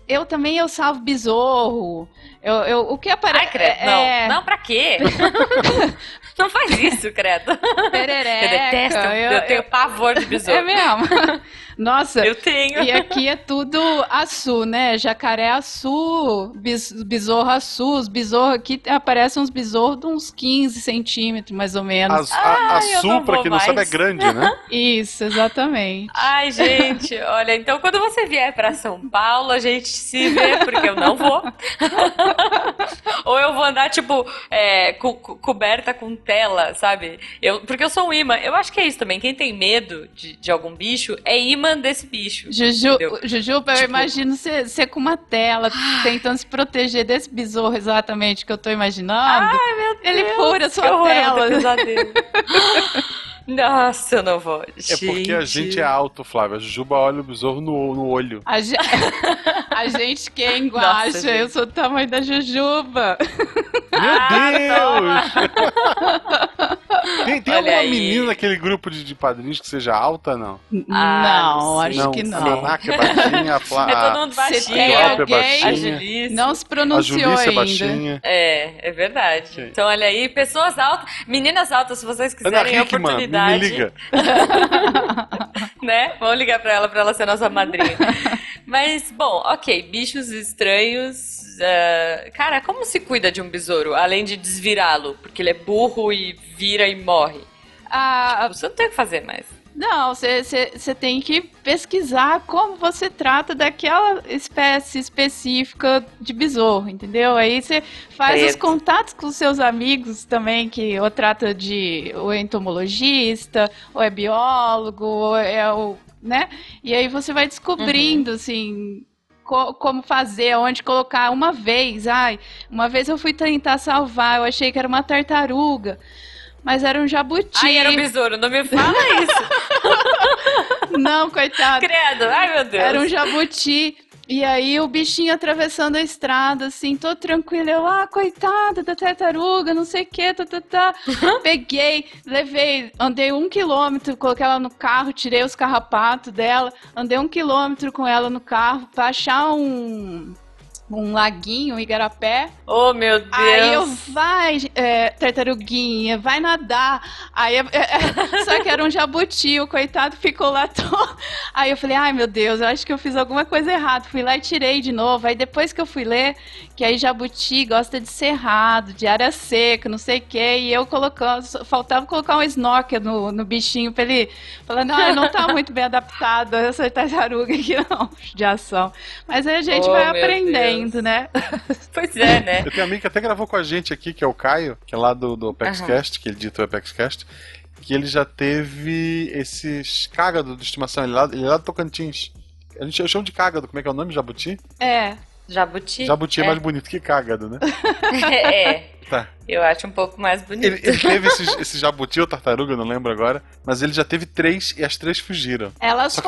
eu também eu salvo besouro. Eu, eu, o que aparece. Ai, credo. é, Não, não, pra quê? <laughs> não faz isso, credo. perereca. Eu detesto, eu, tenho pavor de É besouro. mesmo? <laughs> Nossa, Eu tenho. E aqui é tudo açu, né? Jacaré açu, bis, besouro açu. Os besouros aqui aparecem uns besouros de uns 15 centímetros, mais ou menos. A, a, a Ai, eu Sul, não pra quem não sabe, é grande, né? <laughs> Isso, exatamente. Ai, gente, olha, então quando você vier pra São Paulo, a gente se vê, porque eu não vou. <laughs> Ou eu vou andar, tipo, é, co- co- coberta com tela, sabe? Eu, porque eu sou um imã. Eu acho que é isso também. Quem tem medo de, de algum bicho é imã desse bicho. Juju, Entendeu? Jujuba, eu Tipo- imagino você com uma tela tentando se proteger desse besouro exatamente que eu tô imaginando. Ele fura a Que sua horror, vou ter tela. <laughs> Nossa, eu não vou. É porque a gente é alto, Flávia. A Jujuba olha o besouro no, no olho. A gente, <laughs> a gente acha, gente. eu sou o tamanho da Jujuba. Ah, Meu Deus! <laughs> Tem, tem alguma aí. menina naquele grupo de, de padrinhos que seja alta, não? Ah, não, não acho que não. A Maná, é baixinha, a Flá, É todo a mundo baixinho. é alguém? A baixinha. Não se a pronunciou Julícia é ainda. baixinha. É, é verdade. Ok. Então, olha aí, pessoas altas, meninas altas, se vocês Ana quiserem a Hickman, oportunidade, me liga. <laughs> né? Vamos ligar pra ela, pra ela ser nossa madrinha. Mas, bom, ok, bichos estranhos. ah, cara, como se cuida de um besouro, além de desvirá-lo? Porque ele é burro e vira e morre. Ah, Você não tem o que fazer mais. Não, você tem que pesquisar como você trata daquela espécie específica de besouro, entendeu? Aí você faz os Preto. contatos com os seus amigos também, que ou trata de ou é entomologista, ou é biólogo, ou é o. né? E aí você vai descobrindo, assim. co- Como fazer, onde colocar uma vez. Ai, uma vez eu fui tentar salvar, eu achei que era uma tartaruga, mas era um jabuti. Ai, era um besouro, não me fala <laughs> isso. Não, coitado. Credo, ai meu Deus. Era um jabuti. E aí o bichinho atravessando a estrada, assim, todo tranquilo. Eu, ah, coitada da tartaruga, não sei o que, tá, tá, tá. <laughs> Peguei, levei, andei um quilômetro, coloquei ela no carro, tirei os carrapatos dela, andei um quilômetro com ela no carro pra achar um, um laguinho, um igarapé. Oh, meu Deus. Aí eu, vai, é, tartaruguinha, vai nadar. Aí, eu- é, é, só que era um jabuti, o coitado ficou lá todo. Aí eu falei, ai meu Deus, eu acho que eu fiz alguma coisa errada. Fui lá e tirei de novo. Aí depois que eu fui ler, que aí jabuti gosta de cerrado, de área seca, não sei o quê. E eu colocando, faltava colocar um snorkel no, no bichinho pra ele falar, não, ele não tá muito bem adaptado a essa tartaruga aqui, não, de ação. Mas aí a gente Oh, vai aprendendo, Deus. né? <laughs> Pois é, né? Eu tenho um amigo que até gravou com a gente aqui, que é o Caio, que é lá do, do ApexCast, que ele dita o ApexCast, que ele já teve esses cágado de estimação. Ele é lá, ele é lá do Tocantins. A gente eu chamo de cágado, como é que é o nome? Jabuti? É. Jabuti? Jabuti é, mais bonito que cágado, né? <laughs> é, Tá. eu acho um pouco mais bonito. Ele, ele teve esse, esse jabuti ou tartaruga, não lembro agora, mas ele já teve três e as três fugiram. Elas Só é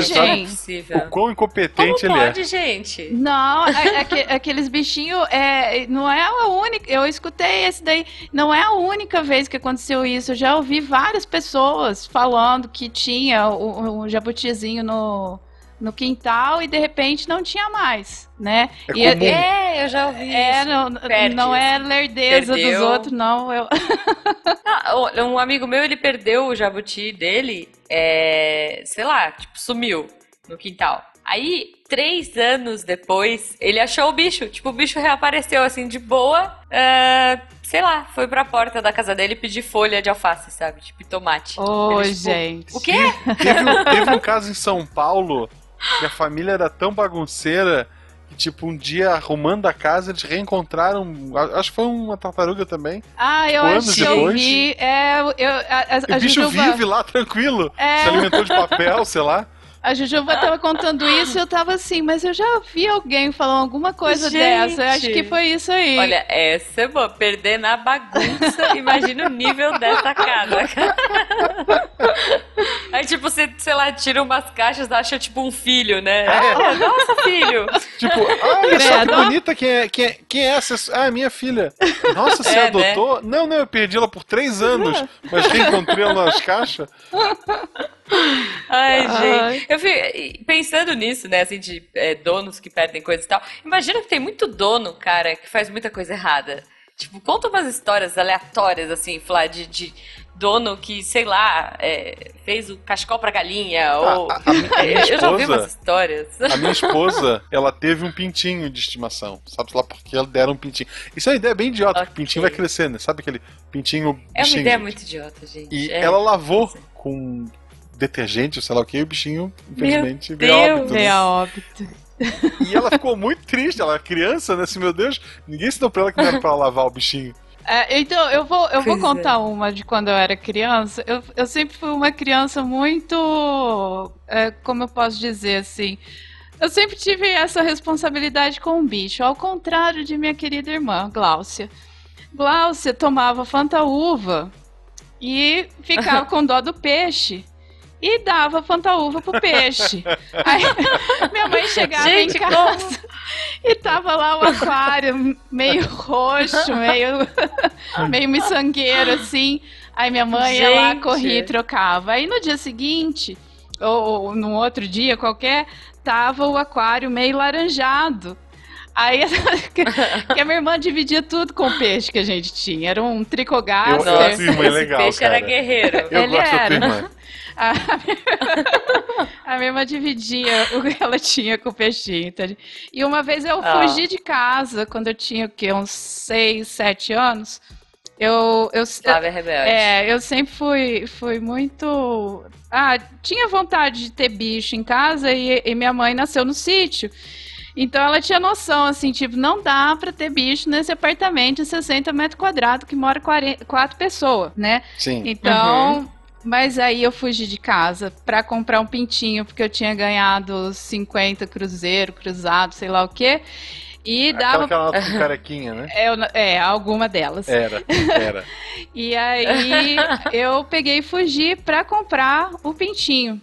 fogem. possível. O quão Como incompetente ele é. pode, gente? Não, a- aque- aqueles bichinhos, é, não é a única. Eu escutei esse daí. Não é a única vez que aconteceu isso. Eu já ouvi várias pessoas falando que tinha o, o jabutizinho no, no quintal e de repente não tinha mais, né? É E comum. É, eu já ouvi é, isso. não, não é lerdeza Perdeu. dos outros, não. Eu, <laughs> Ah, um amigo meu, ele perdeu o jabuti dele, é, sei lá, tipo, sumiu no quintal. Aí, três anos depois, ele achou o bicho. Tipo, o bicho reapareceu assim de boa. Uh, sei lá, foi pra porta da casa dele pedir folha de alface, sabe? Tipo, tomate. Ô, oh, gente. O quê? Teve teve um caso em São Paulo que a família era tão bagunceira que, tipo, um dia arrumando a casa, eles reencontraram. Acho que foi uma tartaruga também. Ah, eu tipo, acho que eu vi. É, eu, a, a, o bicho vive lá tranquilo. É... Se alimentou de papel, sei lá. A Jujuba <laughs> tava contando isso e eu tava assim, mas eu já vi alguém falando alguma coisa Gente, dessa. Eu acho que foi isso aí. Olha, essa é boa. Perder na bagunça. <laughs> Imagina o nível dessa casa. <laughs> Aí, tipo, você, sei lá, tira umas caixas, acha tipo um filho, né? É. Oh, nossa, filho! Tipo, ah, olha só que bonita, quem é, quem, é, quem é essa? Ah, minha filha. Nossa, você é, adotou? Né? Não, não, eu perdi ela por três anos, mas reencontrei ela nas caixas. Ai, gente. Eu fico pensando nisso, né? Assim, de é, donos que perdem coisas e tal. Imagina que tem muito dono, cara, que faz muita coisa errada. Tipo, conta umas histórias aleatórias, assim, Flá, de, de dono que, sei lá, é, fez o cachecol pra galinha, ou... A, a, a <laughs> eu já ouvi umas histórias. A minha esposa, ela teve um pintinho de estimação, sabe lá porque ela deram um pintinho. Isso é uma ideia bem idiota, okay. que o pintinho vai crescendo, sabe aquele pintinho... É uma ideia muito idiota, gente. E é. ela lavou com detergente, sei lá o que, e o bichinho, infelizmente, veio óbito. Né? Veio óbito. E ela ficou muito triste, ela é criança, né? Assim, meu Deus, ninguém ensinou pra ela que não era pra lavar o bichinho. É, então, eu vou, eu vou contar é. uma de quando eu era criança. Eu, eu sempre fui uma criança muito. É, como eu posso dizer assim? Eu sempre tive essa responsabilidade com o bicho, ao contrário de minha querida irmã, Gláucia. Gláucia tomava fantaúva e ficava <laughs> com dó do peixe e dava fantaúva pro peixe. <laughs> Aí minha mãe chegava Gente, em casa como? <laughs> e tava lá o aquário meio roxo, meio, meio miçangueiro, assim. Aí minha mãe Gente. ia lá, corria e trocava. Aí no dia seguinte, ou, ou no outro dia qualquer, tava o aquário meio laranjado. Aí <laughs> que a minha irmã dividia tudo com o peixe que a gente tinha. Era um tricogaster. Eu, eu, sim, legal, Esse peixe cara. era guerreiro. Eu Ele gosto era. A, a minha irmã dividia o que ela tinha com o peixinho. Tá? E uma vez eu ah. fugi de casa, quando eu tinha o quê? Uns 6, 7 anos. Eu, eu, é, eu sempre fui, fui muito. Ah, tinha vontade de ter bicho em casa e, e minha mãe nasceu no sítio. Então ela tinha noção, assim, tipo, não dá para ter bicho nesse apartamento de 60 metros quadrados que mora 40, quatro pessoas, né? Sim. Então, uhum. Mas aí eu fugi de casa para comprar um pintinho, porque eu tinha ganhado 50 cruzeiro, cruzado, sei lá o quê. E dava. Aquela que <laughs> carequinha, né? É, é, alguma delas. Era, era. <laughs> e aí eu peguei e fugi para comprar o pintinho.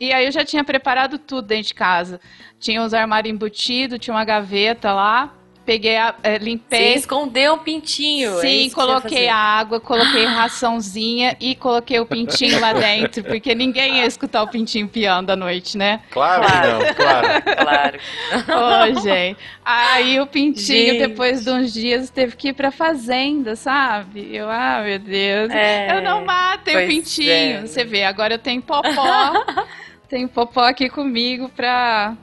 E aí eu já tinha preparado tudo dentro de casa. Tinha os armários embutidos, tinha uma gaveta lá peguei a, é, limpei. Você escondeu um pintinho. É Sim, é coloquei água, coloquei raçãozinha e coloquei o pintinho lá <laughs> dentro, porque ninguém ia escutar o pintinho piando à noite, né? Claro, claro. não, claro. <laughs> claro. Ô, gente. Aí o pintinho, gente. depois de uns dias, teve que ir pra fazenda, sabe? Eu, ah, meu Deus. É, eu não matei o pintinho. É. Você vê, agora eu tenho popó. <laughs> tenho popó aqui comigo pra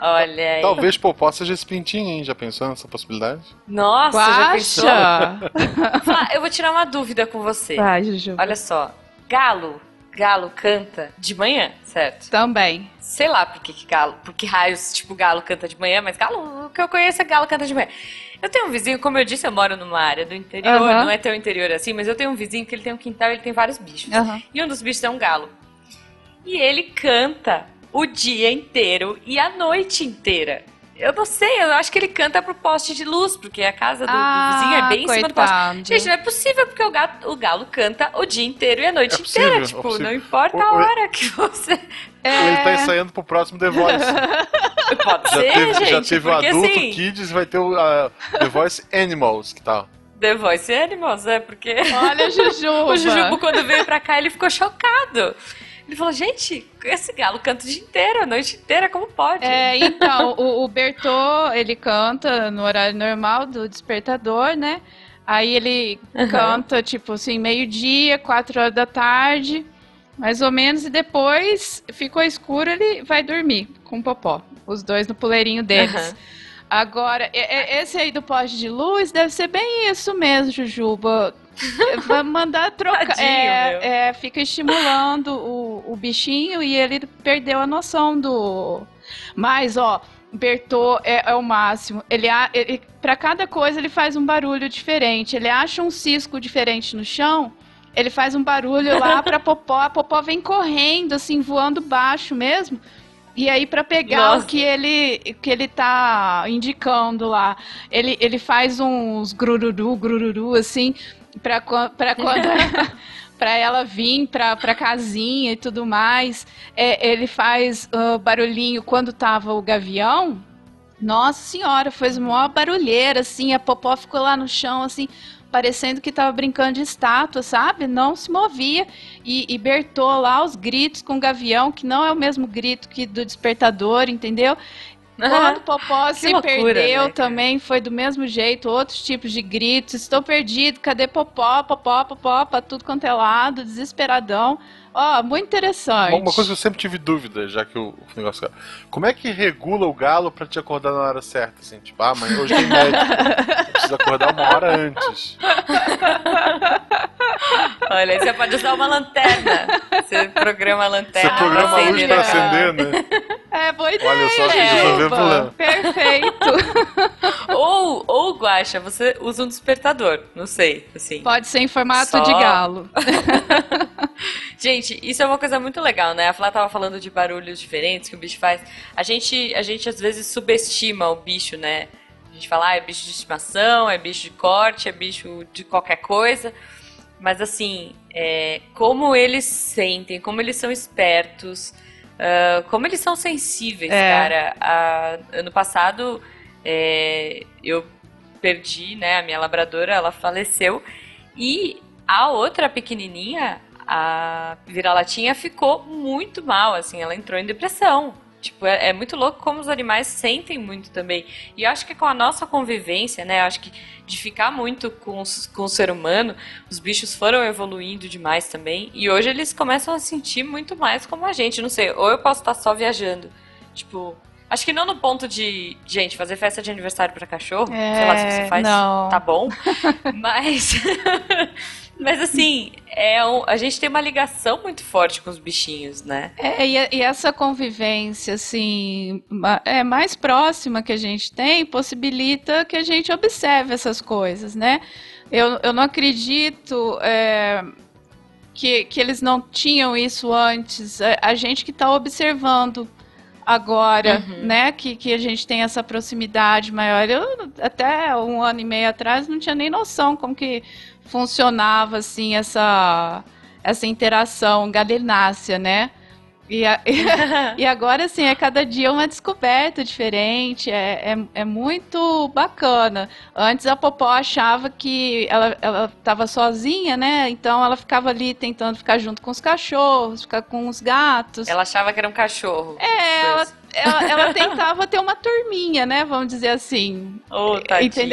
Olha aí. Talvez Popó seja esse pintinho, hein? Já pensou nessa possibilidade? Nossa, Guaxa. já pensou? <laughs> eu vou tirar uma dúvida com você. Vai, Juju. Olha só. Galo. Galo canta de manhã, certo? Também. Sei lá por que, que galo, por que raios, tipo, galo canta de manhã, mas galo, o que eu conheço é galo canta de manhã. Eu tenho um vizinho, como eu disse, eu moro numa área do interior, uhum. não é tão interior assim, mas eu tenho um vizinho que ele tem um quintal e ele tem vários bichos. Uhum. E um dos bichos é um galo. E ele canta o dia inteiro e a noite inteira. Eu não sei, eu acho que ele canta pro poste de luz, porque a casa do, ah, do vizinho é bem coitado. em cima do poste. Gente, não é possível, porque o, gato, o galo canta o dia inteiro e a noite é possível, inteira. É tipo, é não importa o, a hora que você. É... <laughs> Ele tá ensaiando pro próximo The Voice. <laughs> Pode já ser, teve, gente. Já teve o Adulto assim... Kids vai ter o uh, The Voice Animals, que tal? The Voice Animals, é, porque. Olha o <laughs> Jujuba. o Jujuba, quando veio pra cá, ele ficou chocado. Ele falou, gente, esse galo canta o dia inteiro, a noite inteira, como pode? É, então, o, o Bertô, ele canta no horário normal do despertador, né? Aí ele uhum. canta, tipo assim, meio-dia, quatro horas da tarde. Mais ou menos, e depois ficou escuro, ele vai dormir com o Popó. Os dois no puleirinho deles. Uhum. Agora, esse aí do poste de luz deve ser bem isso mesmo, Jujuba. <laughs> Vai mandar trocar. Tadinho, é, é, fica estimulando o, o bichinho e ele perdeu a noção do. Mas, ó, Bertô é, é, o máximo. Ele, ele para cada coisa ele faz um barulho diferente. Ele acha um cisco diferente no chão, ele faz um barulho lá para <laughs> Popó. A Popó vem correndo assim, voando baixo mesmo. E aí para pegar Nossa. o que ele que ele tá indicando lá, ele, ele faz uns grururu, grururu assim, para para <laughs> quando <laughs> para ela vir para pra casinha e tudo mais. É, ele faz uh, barulhinho quando tava o gavião. Nossa senhora, fez uma barulheira, assim, a Popó ficou lá no chão, assim, parecendo que estava brincando de estátua, sabe? Não se movia. E, e Bertou lá os gritos com o gavião, que não é o mesmo grito que do despertador, entendeu? Quando o Popó se loucura, perdeu né, também, foi do mesmo jeito, outros tipos de gritos. Estou perdido, cadê Popó, Popó, Popó, pra tudo quanto é lado, desesperadão. Ó, oh, muito interessante. Uma coisa que eu sempre tive dúvida, já que o negócio. Como é que regula o galo pra te acordar na hora certa? Assim, tipo, ah, mas hoje tem <laughs> médico. Precisa acordar uma hora antes. Olha, você pode usar uma lanterna. Você programa a lanterna. Você programa a luz pra acender, né? É, boa ideia. Olha só, é, Perfeito. <laughs> ou, ou, Guaxa, você usa um despertador. Não sei, assim. Pode ser em formato só... de galo. <laughs> gente, isso é uma coisa muito legal, né? A Flá tava falando de barulhos diferentes que o bicho faz. A gente, a gente às vezes subestima o bicho, né? A gente fala, ah, é bicho de estimação, é bicho de corte, é bicho de qualquer coisa. Mas assim, é, como eles sentem, como eles são espertos, uh, como eles são sensíveis, é. cara. Uh, ano passado é, eu perdi, né, a minha labradora, ela faleceu. E a outra pequenininha, a vira-latinha, ficou muito mal, assim, ela entrou em depressão. Tipo, é, é, muito louco como os animais sentem muito também. E eu acho que com a nossa convivência, né? Eu acho que de ficar muito com, os, com o ser humano, os bichos foram evoluindo demais também. E hoje eles começam a sentir muito mais como a gente. Não sei, ou eu posso estar só viajando. Tipo, Acho que não no ponto de, gente, fazer festa de aniversário para cachorro. É, sei lá se você faz, não. tá bom. <laughs> Mas <laughs> Mas assim, é um, a gente tem uma ligação muito forte com os bichinhos, né? É, e, e, essa convivência, assim, é mais próxima que a gente tem, possibilita que a gente observe essas coisas, né? Eu, eu não acredito é, que, que eles não tinham isso antes. A, é, a gente que está observando agora, uhum. né, que, que a gente tem essa proximidade maior. Eu, até um ano e meio atrás, não tinha nem noção como que funcionava assim essa essa interação galinácea, né? E, a, <laughs> e, agora, assim, é cada dia uma descoberta diferente, é, é, é, muito bacana. Antes a Popó achava que ela estava sozinha, né? Então ela ficava ali tentando ficar junto com os cachorros, ficar com os gatos. Ela achava que era um cachorro. É, ela, ela, ela, tentava ter uma turminha, né? Vamos dizer assim. Oh,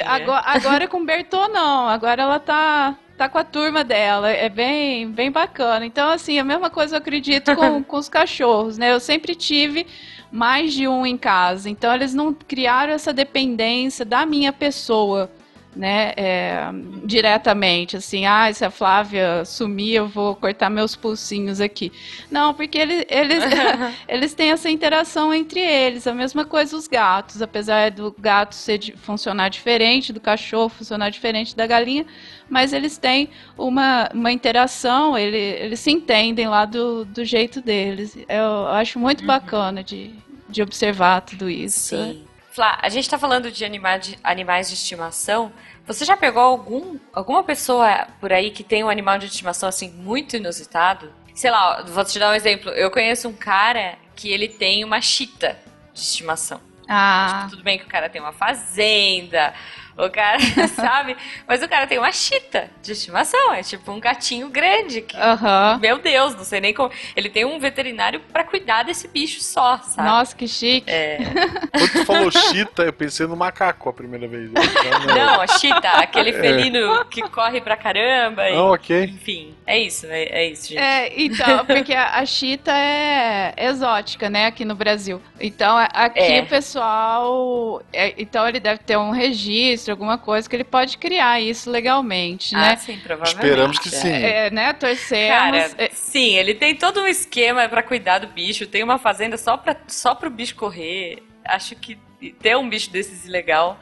Agora, agora com o Bertô, não. Agora ela tá tá com a turma dela. É bem, bem bacana. Então, assim, a mesma coisa eu acredito com, <laughs> com os cachorros, né? Eu sempre tive mais de um em casa. Então, eles não criaram essa dependência da minha pessoa né, é, diretamente, assim, ah, se a Flávia sumir, eu vou cortar meus pulsinhos aqui. Não, porque ele, eles, <laughs> <laughs> eles têm essa interação entre eles, a mesma coisa os gatos, apesar do gato ser, funcionar diferente, do cachorro funcionar diferente da galinha, mas eles têm uma, uma interação, ele, eles se entendem lá do, do jeito deles. Eu acho muito uhum. bacana de, de observar tudo isso. Sim. Flá, a gente está falando de, anima de animais de estimação, você já pegou algum, alguma pessoa por aí que tem um animal de estimação assim muito inusitado? Sei lá, vou te dar um exemplo. Eu conheço um cara que ele tem uma chita de estimação. Ah. Tipo, tudo bem que o cara tem uma fazenda, o cara, <laughs> sabe? Mas o cara tem uma chita de estimação. É tipo um gatinho grande. Que, uhum. Meu Deus, não sei nem como. Ele tem um veterinário para cuidar desse bicho só, sabe? Nossa, que chique. É. <laughs> Quando tu falou chita, eu pensei no macaco a primeira vez. Então, não, a chita, aquele <laughs> é. felino que corre pra caramba. E, oh, ok. Enfim. É isso, é, é isso, gente. É, então, porque a, a chita é exótica, né, aqui no Brasil. Então, aqui É. o pessoal. é, então, ele deve ter um registro, alguma coisa que ele pode criar isso legalmente, Ah, né? sim, provavelmente. Esperamos que sim. É, né, torcemos. Cara, é, sim, ele tem todo um esquema pra cuidar do bicho, tem uma fazenda só, pra, só pro bicho correr. Acho que ter um bicho desses ilegal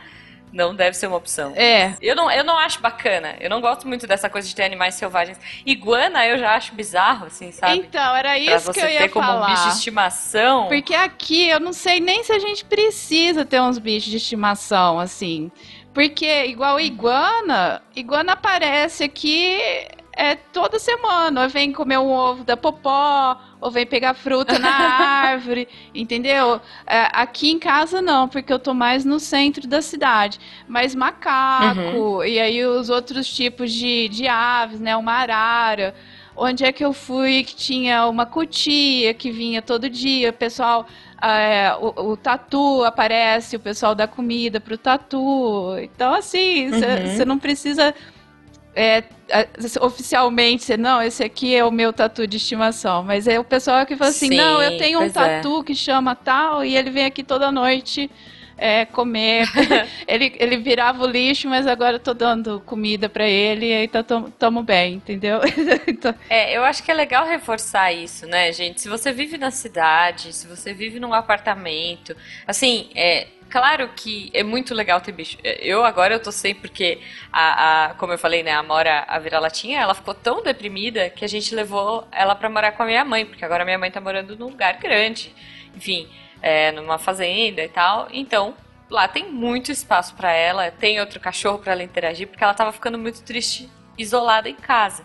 não deve ser uma opção. é. Eu não, eu não acho bacana. Eu não gosto muito dessa coisa de ter animais selvagens. Iguana eu já acho bizarro, assim, sabe? Então, era isso você que eu ia ter como falar. um bicho de estimação. Porque aqui eu não sei nem se a gente precisa ter uns bichos de estimação, assim. Porque, igual iguana, iguana aparece aqui é, toda semana. Ou vem comer um ovo da popó, ou vem pegar fruta na <laughs> árvore, entendeu? É, aqui em casa não, porque eu tô mais no centro da cidade. Mas macaco, e aí os outros tipos de, de aves, né? Uma arara. Onde é que eu fui que tinha uma cutia que vinha todo dia, o pessoal, é, o, o tatu aparece, o pessoal dá comida pro tatu. Então, assim, você Uhum. não precisa é, é, oficialmente dizer, não, esse aqui é o meu tatu de estimação. Mas é o pessoal que fala assim, Sim, não, eu tenho um é. tatu que chama tal, e ele vem aqui toda noite. É, comer, <laughs> ele, ele virava o lixo, mas agora eu tô dando comida pra ele e aí tá, tamo bem, entendeu? <laughs> Então, É, eu acho que é legal reforçar isso, né, gente? Se você vive na cidade, se você vive num apartamento, assim, é claro que é muito legal ter bicho. Eu agora eu tô sem porque a, a como eu falei, né, a Mora, a vira-latinha, ela ficou tão deprimida que a gente levou ela pra morar com a minha mãe, porque agora minha mãe tá morando num lugar grande. Enfim, é, numa fazenda e tal. Então, lá tem muito espaço pra ela, tem outro cachorro pra ela interagir, porque ela tava ficando muito triste, isolada em casa.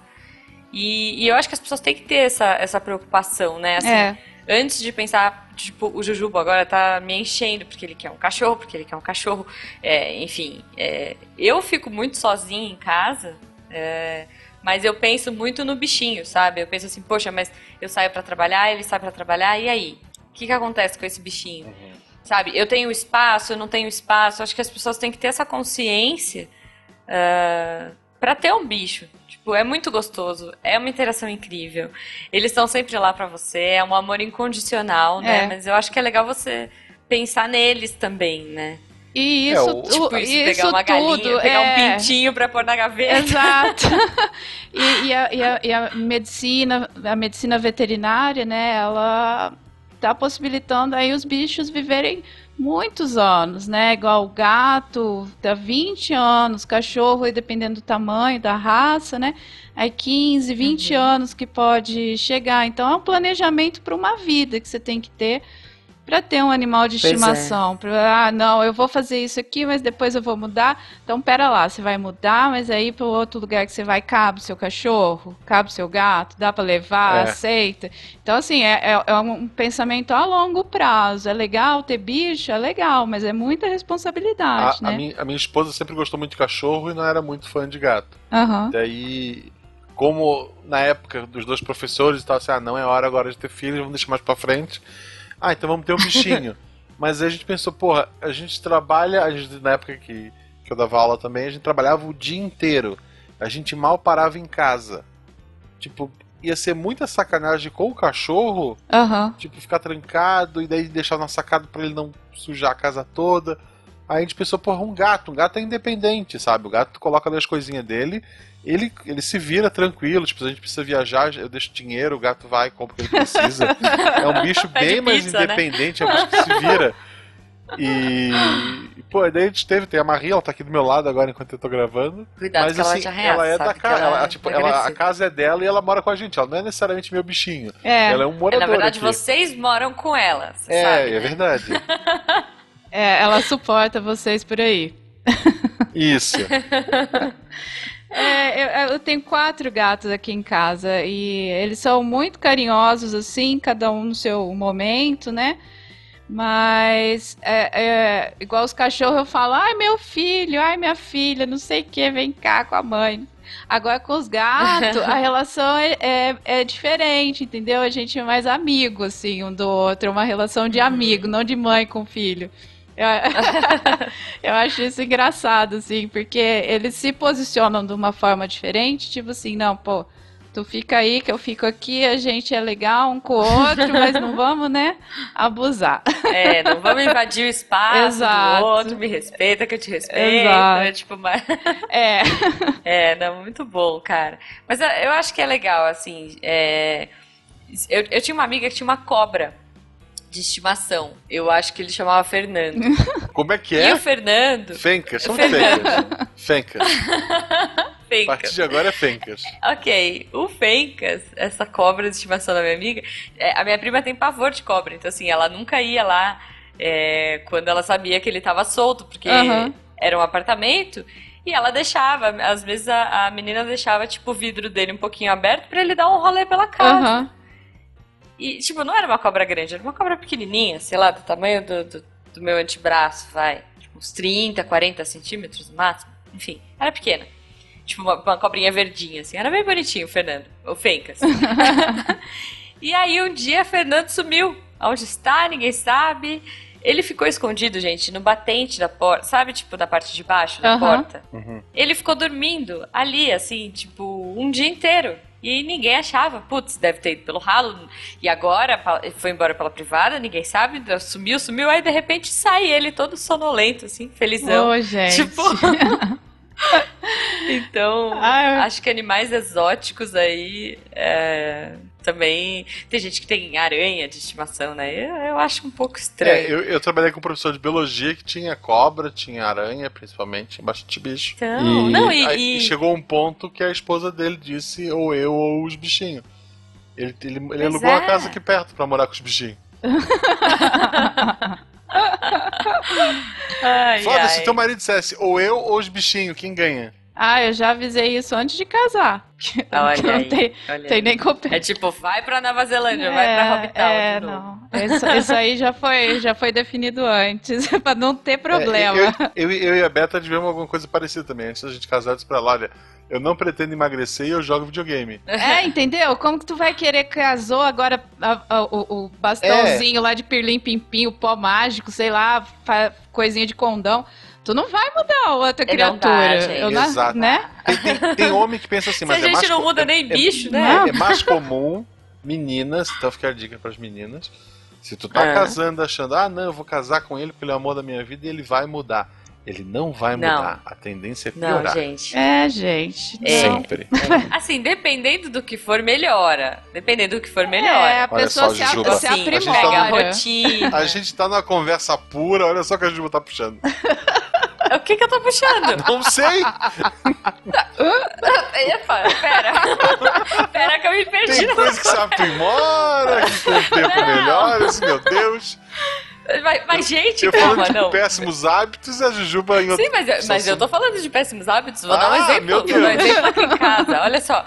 E, e eu acho que as pessoas têm que ter essa, essa preocupação, né? Assim, é. Antes de pensar, tipo, o Jujubo agora tá me enchendo porque ele quer um cachorro, porque ele quer um cachorro. É, enfim, é, eu fico muito sozinha em casa, é, mas eu penso muito no bichinho, sabe? Eu penso assim, poxa, mas eu saio pra trabalhar, ele sai pra trabalhar, e aí? O que, que acontece com esse bichinho? Sabe? Eu tenho espaço, eu não tenho espaço. Acho que as pessoas têm que ter essa consciência uh, para ter um bicho. Tipo, é muito gostoso, é uma interação incrível. Eles estão sempre lá pra você, é um amor incondicional, né? É. Mas eu acho que é legal você pensar neles também, né? E É, isso, o- tu- Tipo, isso, isso pegar uma galinha, tudo pegar é... um pintinho pra pôr na gaveta. Exato. <laughs> e, e a, e a- e a medicina, a medicina veterinária, né, ela tá possibilitando aí os bichos viverem muitos anos, né? Igual o gato dá 20 anos, cachorro, aí dependendo do tamanho, da raça, né? Aí 15, 20 Uhum. anos que pode chegar. Então é um planejamento para uma vida que você tem que ter para ter um animal de Pois é. estimação. Pra, ah, não, eu vou fazer isso aqui, mas depois eu vou mudar. Então, pera lá, você vai mudar, mas aí para outro lugar que você vai, cabe o seu cachorro, cabe o seu gato, dá para levar, É. aceita. Então, assim, é, é- é um pensamento a longo prazo. É legal ter bicho, é legal, mas é muita A, responsabilidade, a né? minha, a minha esposa sempre gostou muito de cachorro e não era muito fã de gato. Aham. Daí, como na época dos dois professores e tal, assim, ah, não é hora agora de ter filhos, vamos deixar mais pra frente. Ah, então vamos ter um <laughs> bichinho. Mas aí a gente pensou, porra, a gente trabalha, a gente, na época que, que eu dava aula também, a gente trabalhava o dia inteiro. A gente mal parava em casa. Tipo, ia ser muita sacanagem com o cachorro, Aham. tipo, ficar trancado e daí deixar na sacada pra ele não sujar a casa toda. Aí a gente pensou, porra, um gato, um gato é independente, sabe? O gato coloca ali as coisinhas dele, ele, ele se vira tranquilo, tipo, se a gente precisa viajar, eu deixo dinheiro, o gato vai e compra o que ele precisa. é um bicho <laughs> Pede bem mais pizza, né? independente, é um bicho que se vira. E, e, pô, daí a gente teve, tem a Maria, ela tá aqui do meu lado agora enquanto eu tô gravando. Cuidado mas que ela assim, te arreata, ela é sabe? da casa, ela, é tipo, ela, a casa é dela e ela mora com a gente. Ela não é necessariamente meu bichinho. É, Ela é um É, morador na verdade, aqui. vocês moram com ela, É, sabe, é né? verdade. é, ela suporta vocês por aí. Isso. <laughs> É, eu, eu tenho quatro gatos aqui em casa e eles são muito carinhosos, assim, cada um no seu momento, né? Mas, é, é, igual os cachorros, eu falo, ai meu filho, ai minha filha, não sei o que, vem cá com a mãe. Agora com os gatos, a <laughs> relação é, é, é diferente, entendeu? A gente é mais amigo, assim, um do outro, é uma relação de amigo, não de mãe com filho. Eu, <laughs> eu acho isso engraçado, assim, porque eles se posicionam de uma forma diferente, tipo assim, não, pô, Tu fica aí, que eu fico aqui, a gente é legal um com o outro, mas não vamos, né, abusar. É, não vamos invadir o espaço Exato. do outro, me respeita que eu te respeito. Exato. É tipo, mas... <laughs> É. É, não, muito bom, cara. Mas eu, eu acho que é legal, assim. é, Eu, eu tinha uma amiga que tinha uma cobra de estimação. Eu acho que ele chamava Fernando. <laughs> Como é que E é? o Fernando. Fencas, são Fernando. fencas. <laughs> Fencas. A Fencas. partir de agora é fencas. Ok, o Fencas, essa cobra de estimação da minha amiga, é, a minha prima tem pavor de cobra, então assim, ela nunca ia lá é, quando ela sabia que ele tava solto, porque Aham. era um apartamento, e ela deixava, às vezes a, a menina deixava, tipo, o vidro dele um pouquinho aberto pra ele dar um rolê pela casa. Aham. E, tipo, não era uma cobra grande, era uma cobra pequenininha, sei lá, do tamanho do, do, do meu antebraço, vai. Tipo, uns 30, 40 centímetros no máximo. Enfim, era pequena. Tipo, uma, uma cobrinha verdinha, assim. Era bem bonitinho o Fernando, o Fencas. <laughs> <laughs> e aí, um dia, Fernando sumiu. Onde está, ninguém sabe. Ele ficou escondido, gente, no batente da porta. Sabe, tipo, da parte de baixo da Aham. porta? Uhum. Ele ficou dormindo ali, assim, tipo, um dia inteiro. E ninguém achava. Putz, deve ter ido pelo ralo. E agora foi embora pela privada, ninguém sabe. Sumiu, sumiu. Aí de repente sai ele todo sonolento, assim, felizão. Ô, gente. Tipo. <laughs> então, Ah, eu- acho que animais exóticos aí é, também. Tem gente que tem aranha de estimação, né? Eu, eu acho um pouco estranho. É, eu, eu trabalhei com um professor de biologia que tinha cobra, tinha aranha, principalmente, tinha bastante bicho. Então, não, e- aí e- chegou um ponto que a esposa dele disse, ou eu ou os bichinhos. Ele, ele, ele Pois alugou é. a casa aqui perto pra morar com os bichinhos. <laughs> Ai, Foda, ai. se teu marido dissesse, ou eu ou os bichinhos, quem ganha? Ah, eu já avisei isso antes de casar. <laughs> Que Olha não aí, tem, olha tem aí. nem competição. É tipo, vai pra Nova Zelândia, vai pra Hobbital é, de novo. não. Isso, isso aí já foi, já foi definido antes, <laughs> pra não ter problema. É, eu, eu, eu e a Beta tivemos alguma coisa parecida também. Antes da gente casar, eu disse pra ela, olha, eu não pretendo emagrecer e eu jogo videogame. É, entendeu? Como que tu vai querer casou agora a- a- o, o bastãozinho lá de pirlim pimpim, o pó mágico, sei lá, fa- coisinha de condão. Tu não vai mudar a outra É, não dá, criatura. gente. Eu Exato. né? Tem, tem- tem homem que pensa assim, Se mas a é gente mais não muda é- nem é- bicho, né? Não. É mais comum meninas, então fica a dica pras meninas. Se tu tá Ah. casando achando, ah, não, eu vou casar com ele porque ele é o amor da minha vida e ele vai mudar. Ele não vai Não. mudar. A tendência é Não, piorar. gente. É, gente. É. não. Sempre. <laughs> Assim, dependendo do que for, melhora. Dependendo do que for, É, melhora. a Olha pessoa só, se, a- Jujuba. se aprimora. a rotina. A gente tá numa conversa pura, olha só o que a Juba tá puxando. <laughs> <laughs> O que que eu tô puxando? Não sei! <laughs> Epa, pera. <laughs> pera que eu me perdi. Tem coisa que se aprimora, que com o tempo melhora, assim, meu Deus. Mas, mas, gente, Eu calma, de não. péssimos hábitos a Jujuba em outro. Sim, mas, eu- mas eu tô falando de péssimos hábitos. Vou dar um Ah, exemplo. meu dar um Deus. exemplo aqui em casa. Olha só.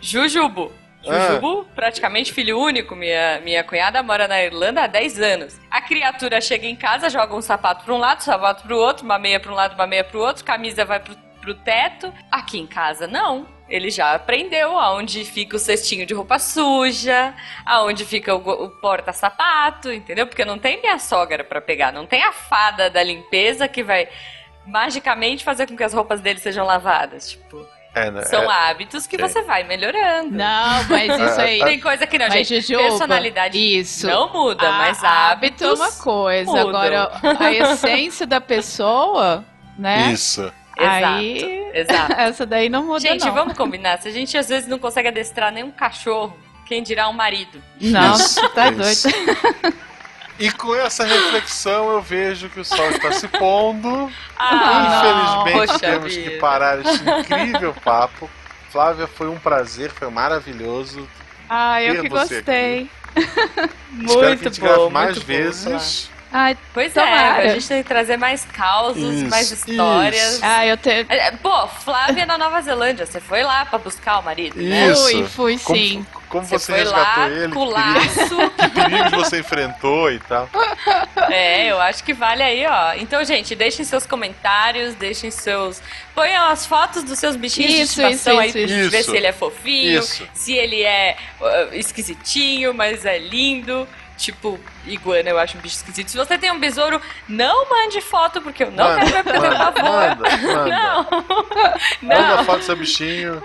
Jujubo. Ah. Jujubo, praticamente filho único. Minha, minha cunhada mora na Irlanda há 10 anos. A criatura chega em casa, joga um sapato pra um lado, um sapato pro outro, uma meia pra um lado, uma meia pro outro, camisa vai pro, pro teto. Aqui em casa, não. Ele já aprendeu aonde fica o cestinho de roupa suja, aonde fica o, o porta-sapato, entendeu? Porque não tem minha sogra pra pegar, não tem a fada da limpeza que vai magicamente fazer com que as roupas dele sejam lavadas. Tipo, É, né? são é, hábitos que sim. você vai melhorando. Não, mas isso <laughs> aí. Tem coisa que não, Mas, gente. Jujuba, personalidade isso. não muda, A- mas hábito é hábitos. uma coisa. mudam. Agora, a essência da pessoa, né? Isso. Aí, Exato. <laughs> essa daí não muda, Gente, não. vamos combinar. Se a gente às vezes não consegue adestrar nenhum cachorro, quem dirá um marido? Não, Isso, tá isso. doido. E com essa reflexão eu vejo que o sol está se pondo. Ah, Infelizmente poxa temos vida. que parar este incrível papo. Flávia, foi um prazer, foi maravilhoso. Ah, eu que gostei. <laughs> Espero que a Muito gente grave bom, mais muito bom, vezes. Ai, Pois Tomara. é, a gente tem que trazer mais causos, Isso, mais histórias. isso. ah, eu te... É, Pô, Flávia na Nova Zelândia, você foi lá pra buscar o marido, né? Isso. Fui, fui Como- sim. Como, Você você, resgatou lá ele? com que perigos- você enfrentou e tal. <laughs> É, eu acho que vale aí, ó. Então, gente, deixem seus comentários, deixem seus. Ponham as fotos dos seus bichinhos de Isso, estimação isso, aí isso, pra gente ver se ele é fofinho, Isso. se ele é uh, esquisitinho, mas é lindo. Tipo iguana, eu acho um bicho esquisito. Se você tem um besouro, não mande foto, porque eu não Manda, quero ver por manda, favor. manda, manda. <laughs> Não, Manda não. foto do seu bichinho.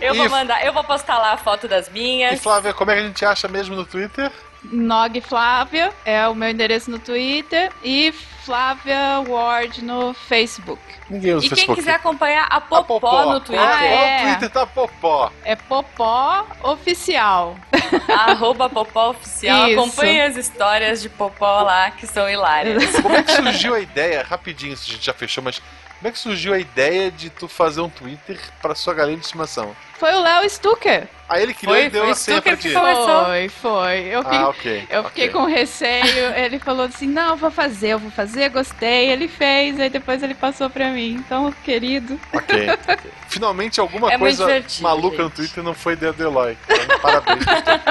Eu vou E- mandar, eu vou postar lá a foto das E minhas. Flávia, como é que a gente acha mesmo no Twitter? Nog Flávia é o meu endereço no Twitter e Flávia Ward no Facebook. Ninguém usa E quem Facebook. quiser acompanhar a A Popó, no Twitter, Ah, é. O Twitter tá Popó. É Popó Oficial. <laughs> arroba Popó Oficial. Isso. Acompanhe as histórias de Popó lá, que são hilárias. Como é que surgiu a ideia, rapidinho, a gente já fechou, mas como é que surgiu a ideia de tu fazer um Twitter pra sua galinha de estimação? Foi o Léo Stucker. Aí ele criou Foi, e deu foi a senha pra ti. Foi, foi. Eu fiquei, Ah, ok. eu fiquei ok. com receio. Ele falou assim: não, eu vou fazer, eu vou fazer, gostei. Ele fez, aí depois ele passou pra mim. Então, querido. Ok. Finalmente alguma <laughs> É coisa maluca no gente. Twitter não foi ideia do Eloy. Então, parabéns. Gustavo.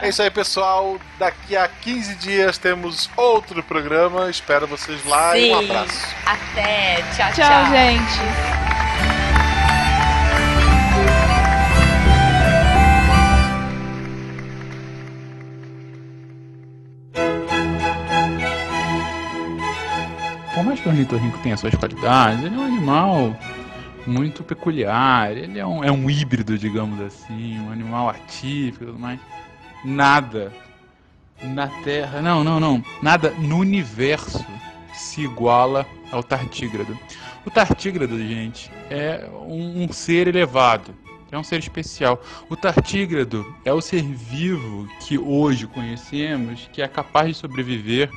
é isso aí, pessoal. Daqui a 15 dias temos outro programa. Espero vocês lá e um Sim. abraço. Até. Tchau, tchau. Tchau, gente. Que o ornitorrinco tenha suas qualidades, ele é um animal muito peculiar. Ele é um, é um híbrido, digamos assim, um animal atípico mais. Nada na Terra, não, não, não, nada no universo se iguala ao tartígrado. O tartígrado, gente, é um, um ser elevado. É um ser especial. O tartígrado é o ser vivo que hoje conhecemos que é capaz de sobreviver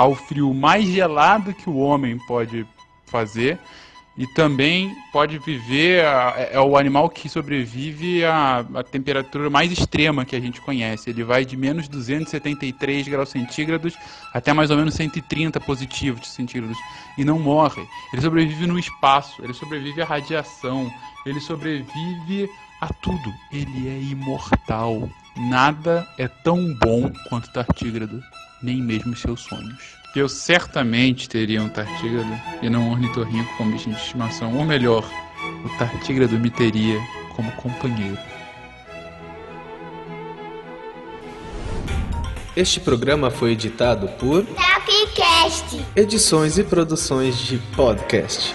ao frio mais gelado que o homem pode fazer e também pode viver a- é é o animal que sobrevive à, temperatura mais extrema que a gente conhece. Ele vai de menos 273 graus centígrados até mais ou menos 130 positivos centígrados e não morre. Ele sobrevive no espaço, ele sobrevive à radiação, ele sobrevive a tudo. Ele é imortal. Nada é tão bom quanto o tartígrado nem mesmo seus sonhos. Eu certamente teria um tartígrado e não um ornitorrinco como bichinho de estimação. Ou melhor, o tartígrado me teria como companheiro. Este programa foi editado por Tapcast. Edições e Produções de Podcast.